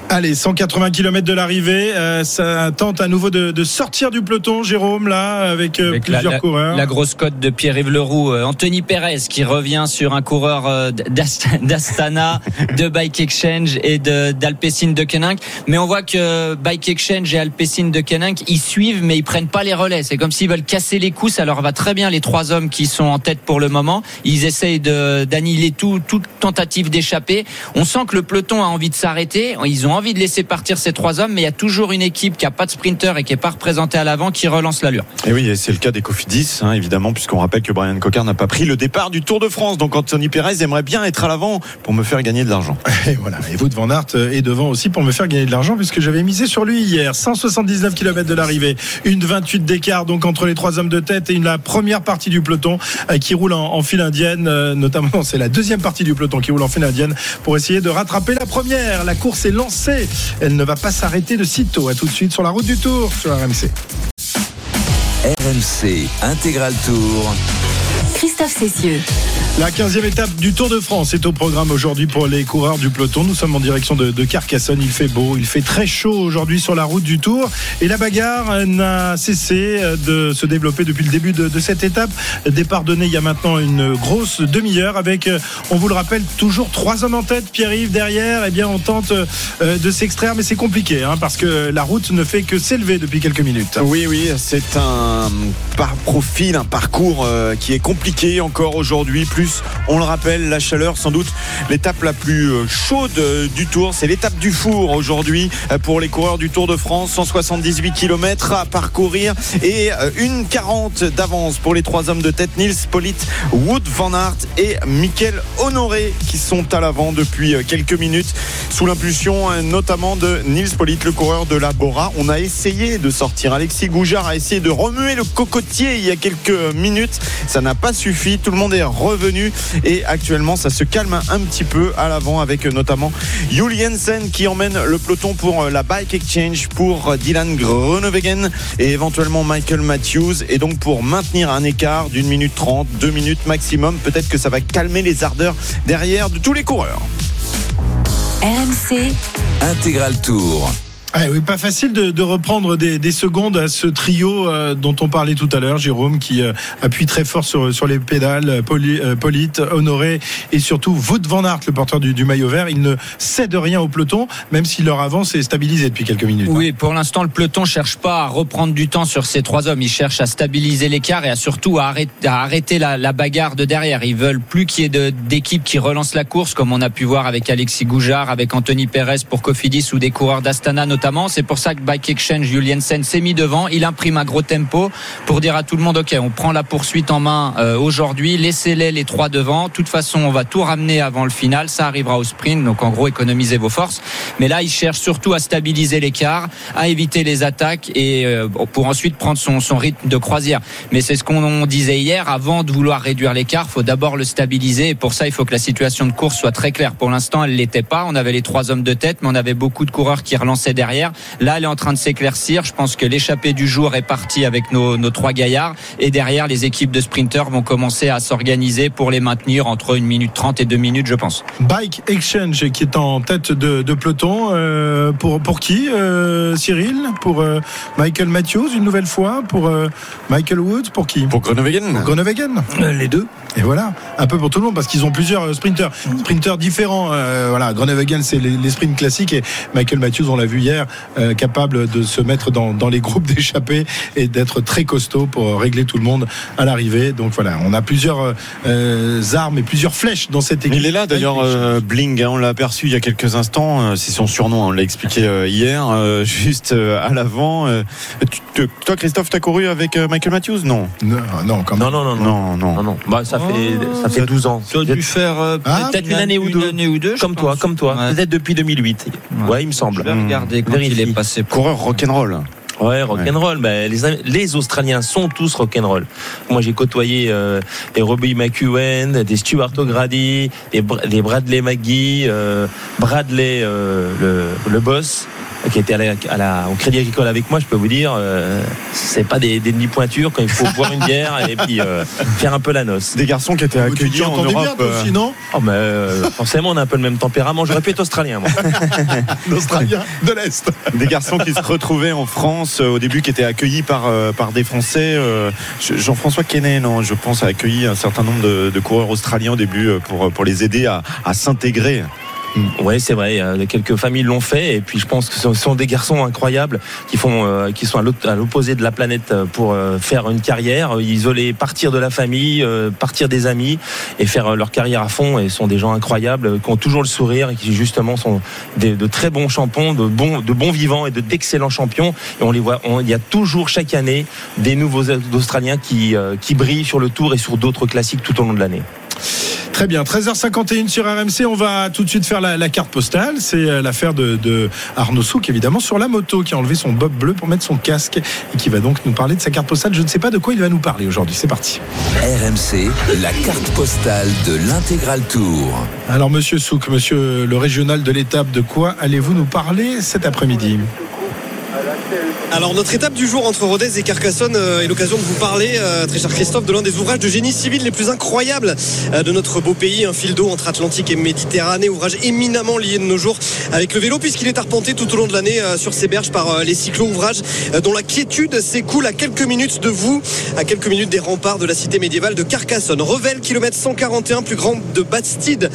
Allez, 180 km de l'arrivée. euh, ça tente à nouveau de, de sortir du peloton, Jérôme, là, avec, euh, Avec plusieurs la- coureurs. la grosse cote de Pierre-Yves Leroux, euh, Anthony Pérez qui revient sur un coureur euh, d'Ast- (laughs) d'Astana, de Bike Exchange et de d'Alpecin de Keninck. Mais on voit que Bike Exchange et Alpecin de Keninck, ils suivent mais ils prennent pas les relais. C'est comme s'ils veulent casser les coups. Ça leur va très bien les trois hommes qui sont en tête pour le moment. Ils essayent de d'annihiler tout, toute tentative d'échapper. On sent que le peloton a envie de s'arrêter. Ils ont envie de laisser partir ces trois hommes, mais il y a toujours une équipe qui a pas de sprinter et qui est pas représentée à l'avant qui relance l'allure. Et oui, et c'est le cas des Cofidis, hein, évidemment, puisqu'on rappelle que Brian Cocard n'a pas pris le départ du Tour de France. Donc Anthony Pérez aimerait bien être à l'avant pour me faire gagner de l'argent. (laughs) Et voilà. Et Wout van Aert euh, est devant aussi pour me faire gagner de l'argent puisque j'avais misé sur lui hier. 179 km de l'arrivée, une 28 d'écart donc entre les trois hommes de tête et une, la première partie du peloton euh, qui roule en, en file indienne. euh, notamment, (laughs) c'est la deuxième partie du peloton qui roule en file indienne pour essayer de rattraper la première. La course est lancée. Elle ne va pas s'arrêter de sitôt. À tout de suite sur la route du Tour sur RMC. RMC Intégral Tour. Christophe Cessieux. La 15e étape du Tour de France est au programme aujourd'hui pour les coureurs du peloton. Nous sommes en direction de, Carcassonne. Il fait beau, il fait très chaud aujourd'hui sur la route du Tour. Et la bagarre n'a cessé de se développer depuis le début de, de cette étape. Départ donné il y a maintenant une grosse demi-heure avec, euh, on vous le rappelle, toujours trois hommes en tête. Pierre-Yves derrière. Eh bien, on tente euh, de s'extraire, mais c'est compliqué hein, parce que la route ne fait que s'élever depuis quelques minutes. Oui, oui, c'est un par profil, un parcours euh, qui est compliqué encore aujourd'hui. Plus, on le rappelle, la chaleur, sans doute l'étape la plus euh, chaude euh, du Tour. C'est l'étape du four aujourd'hui euh, pour les coureurs du Tour de France. 178 km à parcourir et une 40 d'avance pour les trois hommes de tête. Nils Polit, Wood Van Aert et Mikel Honoré qui sont à l'avant depuis quelques minutes sous l'impulsion notamment de Nils Polit, le coureur de la Bora. On a essayé de sortir. Alexis Goujard a essayé de remuer le cocotier il y a quelques minutes. Ça n'a pas suffi. Tout le monde est revenu et actuellement ça se calme un petit peu à l'avant avec notamment Jules Jensen qui emmène le peloton pour euh, la Bike Exchange pour euh, Dylan Groenewegen et éventuellement Michael Matthews et donc pour maintenir un écart d'une minute trente, deux minutes maximum. Peut-être que ça va calmer les ardeurs derrière de tous les coureurs. RMC, Intégral Tour. Ah oui, pas facile de, reprendre des, des secondes à ce trio euh, dont on parlait tout à l'heure, Jérôme, qui euh, appuie très fort sur, les pédales, Poli, euh, Polite, Honoré et surtout Wout van Aert, le porteur du, maillot vert. Il ne cède rien au peloton, même si leur avance est stabilisée depuis quelques minutes. Oui, pour l'instant, le peloton cherche pas à reprendre du temps sur ces trois hommes. Ils cherchent à stabiliser l'écart et à surtout à arrêter, la, bagarre de derrière. Ils veulent plus qu'il y ait d'équipes qui relancent la course, comme on a pu voir avec Alexis Goujard, avec Anthony Pérez pour Cofidis ou des coureurs d'Astana notamment. C'est pour ça que Bike Exchange, Juliensen s'est mis devant. Il imprime un gros tempo pour dire à tout le monde, OK, on prend la poursuite en main euh, aujourd'hui. Laissez-les les trois devant. De toute façon, on va tout ramener avant le final. Ça arrivera au sprint. Donc, en gros, économisez vos forces. Mais là, il cherche surtout à stabiliser l'écart, à éviter les attaques et euh, pour ensuite prendre son, son rythme de croisière. Mais c'est ce qu'on disait hier. Avant de vouloir réduire l'écart, faut d'abord le stabiliser. Et pour ça, il faut que la situation de course soit très claire. Pour l'instant, elle l'était pas. On avait les trois hommes de tête, mais on avait beaucoup de coureurs qui relançaient derrière. Là, elle est en train de s'éclaircir. Je pense que l'échappée du jour est partie avec nos, nos trois gaillards. Et derrière, les équipes de sprinteurs vont commencer à s'organiser pour les maintenir entre une minute trente et deux minutes, je pense. Bike Exchange qui est en tête de, de peloton. euh, pour, pour qui euh, Cyril? Pour euh, Michael Matthews une nouvelle fois? Pour euh, Michael Woods Pour qui? Pour Groenewegen. Pour Groenewegen. Euh, Les deux. Et voilà, un peu pour tout le monde parce qu'ils ont plusieurs euh, sprinteurs, sprinteurs différents. Euh, voilà, Groenewegen c'est les, les sprints classiques et Michael Matthews, on l'a vu hier, euh, capable de se mettre dans, dans les groupes (laughs) d'échappés et d'être très costaud pour régler tout le monde à l'arrivée. Donc voilà, on a plusieurs euh, armes et plusieurs flèches dans cette équipe. Il est là d'ailleurs, euh, Bling, hein, on l'a aperçu il y a quelques instants, euh, c'est son surnom, on l'a expliqué euh, hier, euh, (laughs) juste euh, à l'avant. euh, toi Christophe, t'as couru avec euh, Michael Matthews? Non. Non, non, quand même. Non, non, non, non. Non, non. Non, non. Bah, ça fait, ça fait 12 ans. Tu as dû faire euh, Ah, Peut-être une année ou deux. année ou deux, je Comme toi, pense. comme toi. Ouais. Peut-être depuis 2008. Ouais, il me semble. Je vais regarder quand il est passé. Coureur rock'n'roll. Ouais, rock'n'roll. Ben, les, les Australiens sont tous rock'n'roll. Moi, j'ai côtoyé euh, des Robbie McEwen, des Stuart O'Grady, des, Br- des Bradley McGee, euh, Bradley, euh, le, le boss, qui était à la, à la- au Crédit Agricole avec moi. Je peux vous dire, euh, c'est pas des, des demi pointures quand il faut boire une bière et puis euh, faire un peu la noce. Des garçons qui étaient accueillis en bien, Europe. euh, aussi, non Oh, mais euh, forcément, on a un peu le même tempérament. J'aurais pu être australien, moi. (laughs) L'Australien de l'Est. des garçons qui se retrouvaient en France euh, au début, qui étaient accueillis par, euh, par des Français. euh, Je- Jean-François non, je pense, a accueilli un certain nombre de, de coureurs australiens au début euh, pour, pour les aider à, à s'intégrer. Oui, c'est vrai. euh, Quelques familles l'ont fait, et puis je pense que ce sont des garçons incroyables qui euh, sont à l'opposé de la planète euh, pour faire une carrière, isoler, partir de la famille, partir des amis et faire leur carrière à fond. Et sont des gens incroyables qui ont toujours le sourire et qui justement sont de très bons champions, de bons, vivants et de d'excellents champions. Et on les voit. il y a toujours chaque année des nouveaux Australiens qui, qui brillent sur le Tour et sur d'autres classiques tout au long de l'année. Très bien, 13h51 sur RMC. On va tout de suite faire la, la carte postale. C'est euh, l'affaire de, de Arnaud Souk, évidemment, sur la moto, qui a enlevé son bob bleu pour mettre son casque et qui va donc nous parler de sa carte postale. Je ne sais pas de quoi il va nous parler aujourd'hui. C'est parti. RMC, la carte postale de l'intégral tour. Alors, monsieur Souk, monsieur le régional de l'étape, de quoi allez-vous nous parler cet après-midi? Alors notre étape du jour entre Rodez et Carcassonne euh, est l'occasion de vous parler, euh, très cher Christophe, de l'un des ouvrages de génie civil les plus incroyables euh, de notre beau pays, un fil d'eau entre Atlantique et Méditerranée, ouvrage éminemment lié de nos jours avec le vélo puisqu'il est arpenté tout au long de l'année sur ces berges par les cyclo-ouvrages euh, dont la quiétude s'écoule à quelques minutes de vous, à quelques minutes des remparts de la cité médiévale de Carcassonne. Revel, kilomètre 141, plus grande de Bastide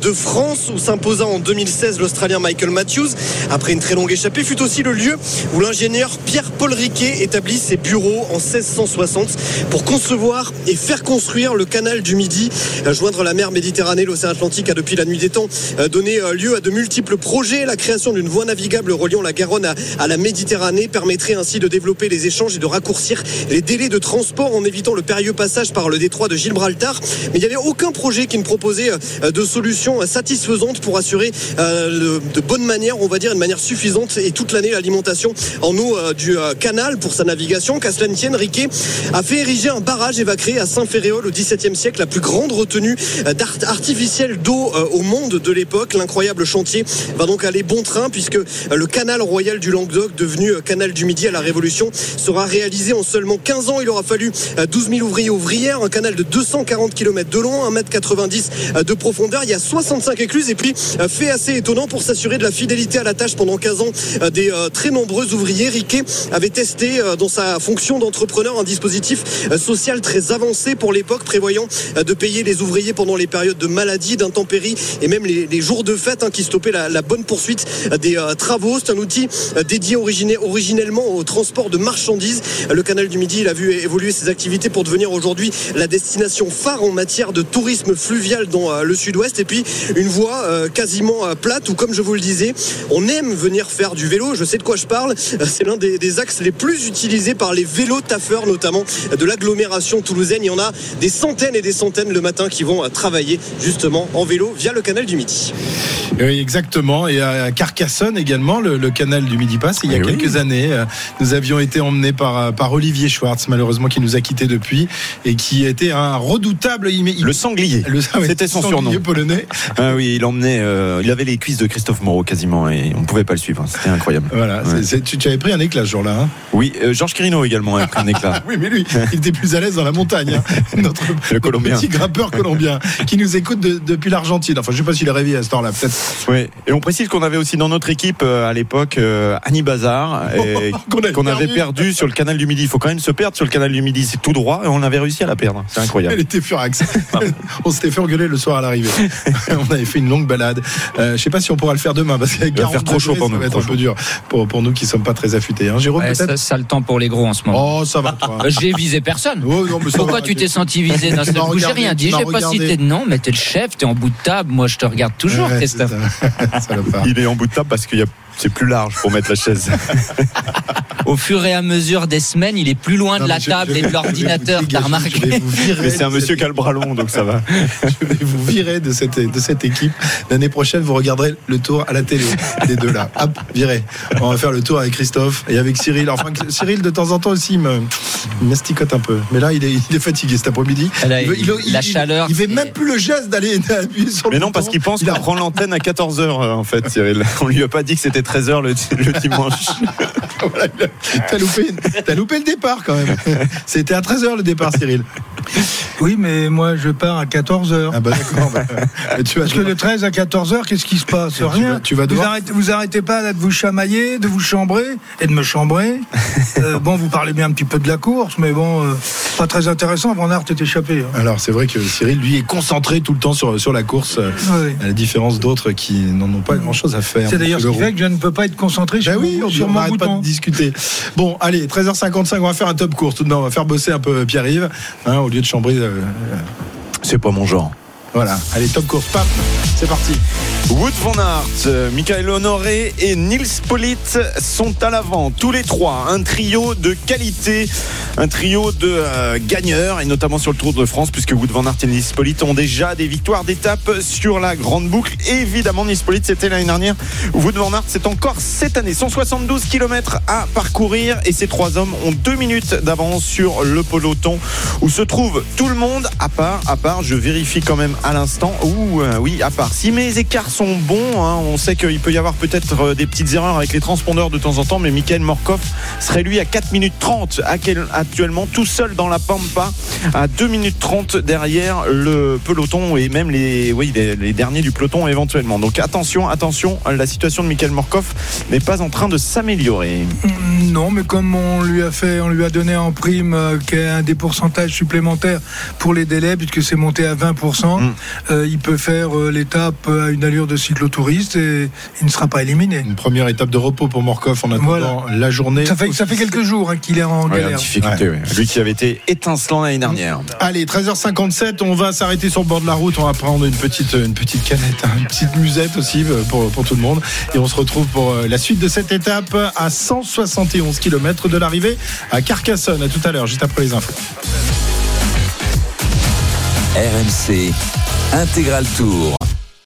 de France, où s'imposa en 2016 l'Australien Michael Matthews. Après une très longue échappée, fut aussi le lieu où l'ingénieur Pierre-Paul Riquet établit ses bureaux en 1660 pour concevoir et faire construire le canal du Midi. Euh, Joindre la mer Méditerranée, l'océan Atlantique a depuis la nuit des temps euh, donné euh, lieu à de multiples projets. La création d'une voie navigable reliant la Garonne à, la Méditerranée permettrait ainsi de développer les échanges et de raccourcir les délais de transport en évitant le périlleux passage par le détroit de Gibraltar. Mais il n'y avait aucun projet qui ne proposait de solution satisfaisante pour assurer de bonne manière, on va dire, une manière suffisante et toute l'année l'alimentation en eau euh, du euh, canal pour sa navigation. Qu'à Riquet a fait ériger un barrage et va créer à Saint-Ferréol au XVIIe siècle la plus grande retenue euh, d'art- artificielle d'eau au monde de l'époque. L'incroyable chantier va donc aller bon train puisque le canal royal du Languedoc, devenu canal du Midi à la Révolution, sera réalisé en seulement 15 ans. Il aura fallu euh, 12 000 ouvriers ouvrières, un canal de 240 km de long, 1m90 euh, de profondeur. Il y a 65 écluses et puis fait assez étonnant pour s'assurer de la fidélité à la tâche pendant 15 ans des très nombreux ouvriers. Riquet avait testé euh, dans sa fonction d'entrepreneur un dispositif euh, social très avancé pour l'époque, prévoyant euh, de payer les ouvriers pendant les périodes de maladie, d'intempéries et même les, jours de fête hein, qui stoppaient la, bonne poursuite des travaux. C'est un outil dédié originellement au transport de marchandises. Le canal du Midi, a vu évoluer ses activités pour devenir aujourd'hui la destination phare en matière de tourisme fluvial dans le sud-ouest. Et puis une voie quasiment plate où, comme je vous le disais, on aime venir faire du vélo. Je sais de quoi je parle. Euh, C'est l'un des, des axes les plus utilisés par les vélos taffeurs, notamment euh, de l'agglomération toulousaine. Il y en a des centaines et des centaines le matin qui vont euh, travailler justement en vélo via le canal du Midi. Oui, exactement. Et à Carcassonne également, le, le canal du Midi passe. Il y a Eh oui. quelques années, euh, nous avions été emmenés par, par Olivier Schwartz, malheureusement, qui nous a quittés depuis et qui était un redoutable. il- il- Le sanglier. le- ah oui, C'était son sanglier surnom. polonais. Ah oui, il emmenait, euh, il avait les cuisses de Christophe Moreau quasiment et on ne pouvait pas le suivre. C'était incroyable. Voilà, Ouais. c'est- c'est- tu, tu avais pris un éclat ce jour-là. hein Oui, euh, Georges Quirino également a pris un éclat. (laughs) oui, mais lui, il était plus à l'aise dans la montagne. hein. (laughs) Notre, notre Colombien. petit grimpeur colombien qui nous écoute de- depuis l'Argentine. Enfin, je sais pas s'il est réveillé à ce temps-là, peut-être. Oui. Et on précise qu'on avait aussi dans notre équipe euh, à l'époque euh, Annie Bazar (laughs) Qu'on avait perdu. perdu sur le canal du Midi. Il faut quand même se perdre sur le canal du Midi, c'est tout droit et on avait réussi à la perdre. C'est Elle incroyable. était furax. on s'était fait engueuler le soir à l'arrivée. on avait fait une longue balade. Euh, je sais pas si on pourra le faire demain parce qu'avec va 40 faire trop chaud pour ça nous, va être un peu dur pour, pour nous qui sommes pas très affûtés. Hein, Jérôme, Ouais, peut-être ça, le temps pour les gros en ce moment. Oh, ça va, toi. (laughs) J'ai visé personne. Oh, non, mais ça Pourquoi va, tu t'es senti visé d'un (laughs) seul coup J'ai rien dit, j'ai pas regardé. cité de nom, mais t'es le chef, t'es en bout de table, moi je te regarde toujours, Ouais, Christophe. ça. (laughs) Il est en bout de table parce qu'il y a c'est plus large pour mettre la chaise. Au fur et à mesure des semaines, il est plus loin Non, de la je- table je et de l'ordinateur, t'as remarqué Mais c'est un monsieur cette- qui a le bras long, donc ça va. (laughs) Je vais vous virer de cette, de cette équipe. L'année prochaine, vous regarderez le tour à la télé, les deux là. Hop, viré. On va faire le tour avec Christophe et avec Cyril. Enfin, Cyril, de temps en temps aussi, il me, m'asticote un peu. Mais là, il est, il est fatigué cet après-midi. La il- chaleur, Il fait c'est- même plus le geste d'aller (laughs) appuyer sur le Mais non, bouton. parce qu'il pense Il qu'on a- prend l'antenne à 14h en fait, Cyril. On lui a pas dit que c'était 13h le, le dimanche. (laughs) Voilà, T'as loupé, t'as loupé le départ quand même. C'était à 13h le départ, Cyril. Oui, mais moi je pars à 14h. Ah bah d'accord. (laughs) bah, tu vas Parce que de 13 à 14h, qu'est-ce qui se passe Tu Rien. vas- tu vas vous, devoir- arrêtez, vous arrêtez pas là de vous chamailler, de vous chambrer et de me chambrer. (laughs) Euh, bon, vous parlez bien un petit peu de la course, mais bon, euh, pas très intéressant. Van Aert est échappé. hein. Alors c'est vrai que Cyril, lui, est concentré tout le temps sur, sur la course, euh, à la différence d'autres qui n'en ont pas grand-chose à faire. C'est d'ailleurs ce qui fait que je ne peux pas être concentré Ben sur, oui, mon- on sur on mon n'arrête pas de discuter. Bon, allez, 13h55, on va faire un top course tout de même. On va faire bosser un peu Pierre-Yves, hein, au lieu de chambrer. euh, C'est pas mon genre. Voilà, allez, top course, paf, c'est parti. Wood van Aert, euh, Michael Honoré et Nils Polit sont à l'avant, tous les trois. Un trio de qualité, un trio de euh, gagneurs, et notamment sur le Tour de France, puisque Wood van Aert et Nils Polit ont déjà des victoires d'étape sur la grande boucle. Évidemment, Nils Polit, c'était l'année dernière. Wood van Aert, c'est encore cette année. 172 km à parcourir, et ces trois hommes ont deux minutes d'avance sur le peloton, où se trouve tout le monde, à part, à part, je vérifie quand même à l'instant, ou euh, oui, à part. Si mes écarts sont bons, hein, on sait qu'il peut y avoir peut-être euh, des petites erreurs avec les transpondeurs de temps en temps, mais Michael Morkov serait lui à 4 minutes 30 à quel- actuellement, tout seul dans la Pampa, à 2 minutes 30 derrière le peloton et même les, oui, les, les derniers du peloton éventuellement. Donc attention, attention, la situation de Michael Morkov n'est pas en train de s'améliorer. Mm, Non, mais comme on lui a fait, on lui a donné en prime euh, qu'il y a un des pourcentages supplémentaires pour les délais, puisque c'est monté à 20%, Euh, il peut faire euh, l'étape euh, à une allure de cyclotouriste et il ne sera pas éliminé. Une première étape de repos pour Morkov en attendant la journée. Ça fait, ça fait quelques jours hein, qu'il est en Ouais, galère. difficulté, ouais. Lui qui avait été étincelant l'année dernière. Allez, 13h57, on va s'arrêter sur le bord de la route. On va prendre une petite, une petite canette, hein, une petite musette aussi pour, pour tout le monde. Et on se retrouve pour la suite de cette étape à 171 km de l'arrivée à Carcassonne. À tout à l'heure, juste après les infos. RMC Intégral Tour.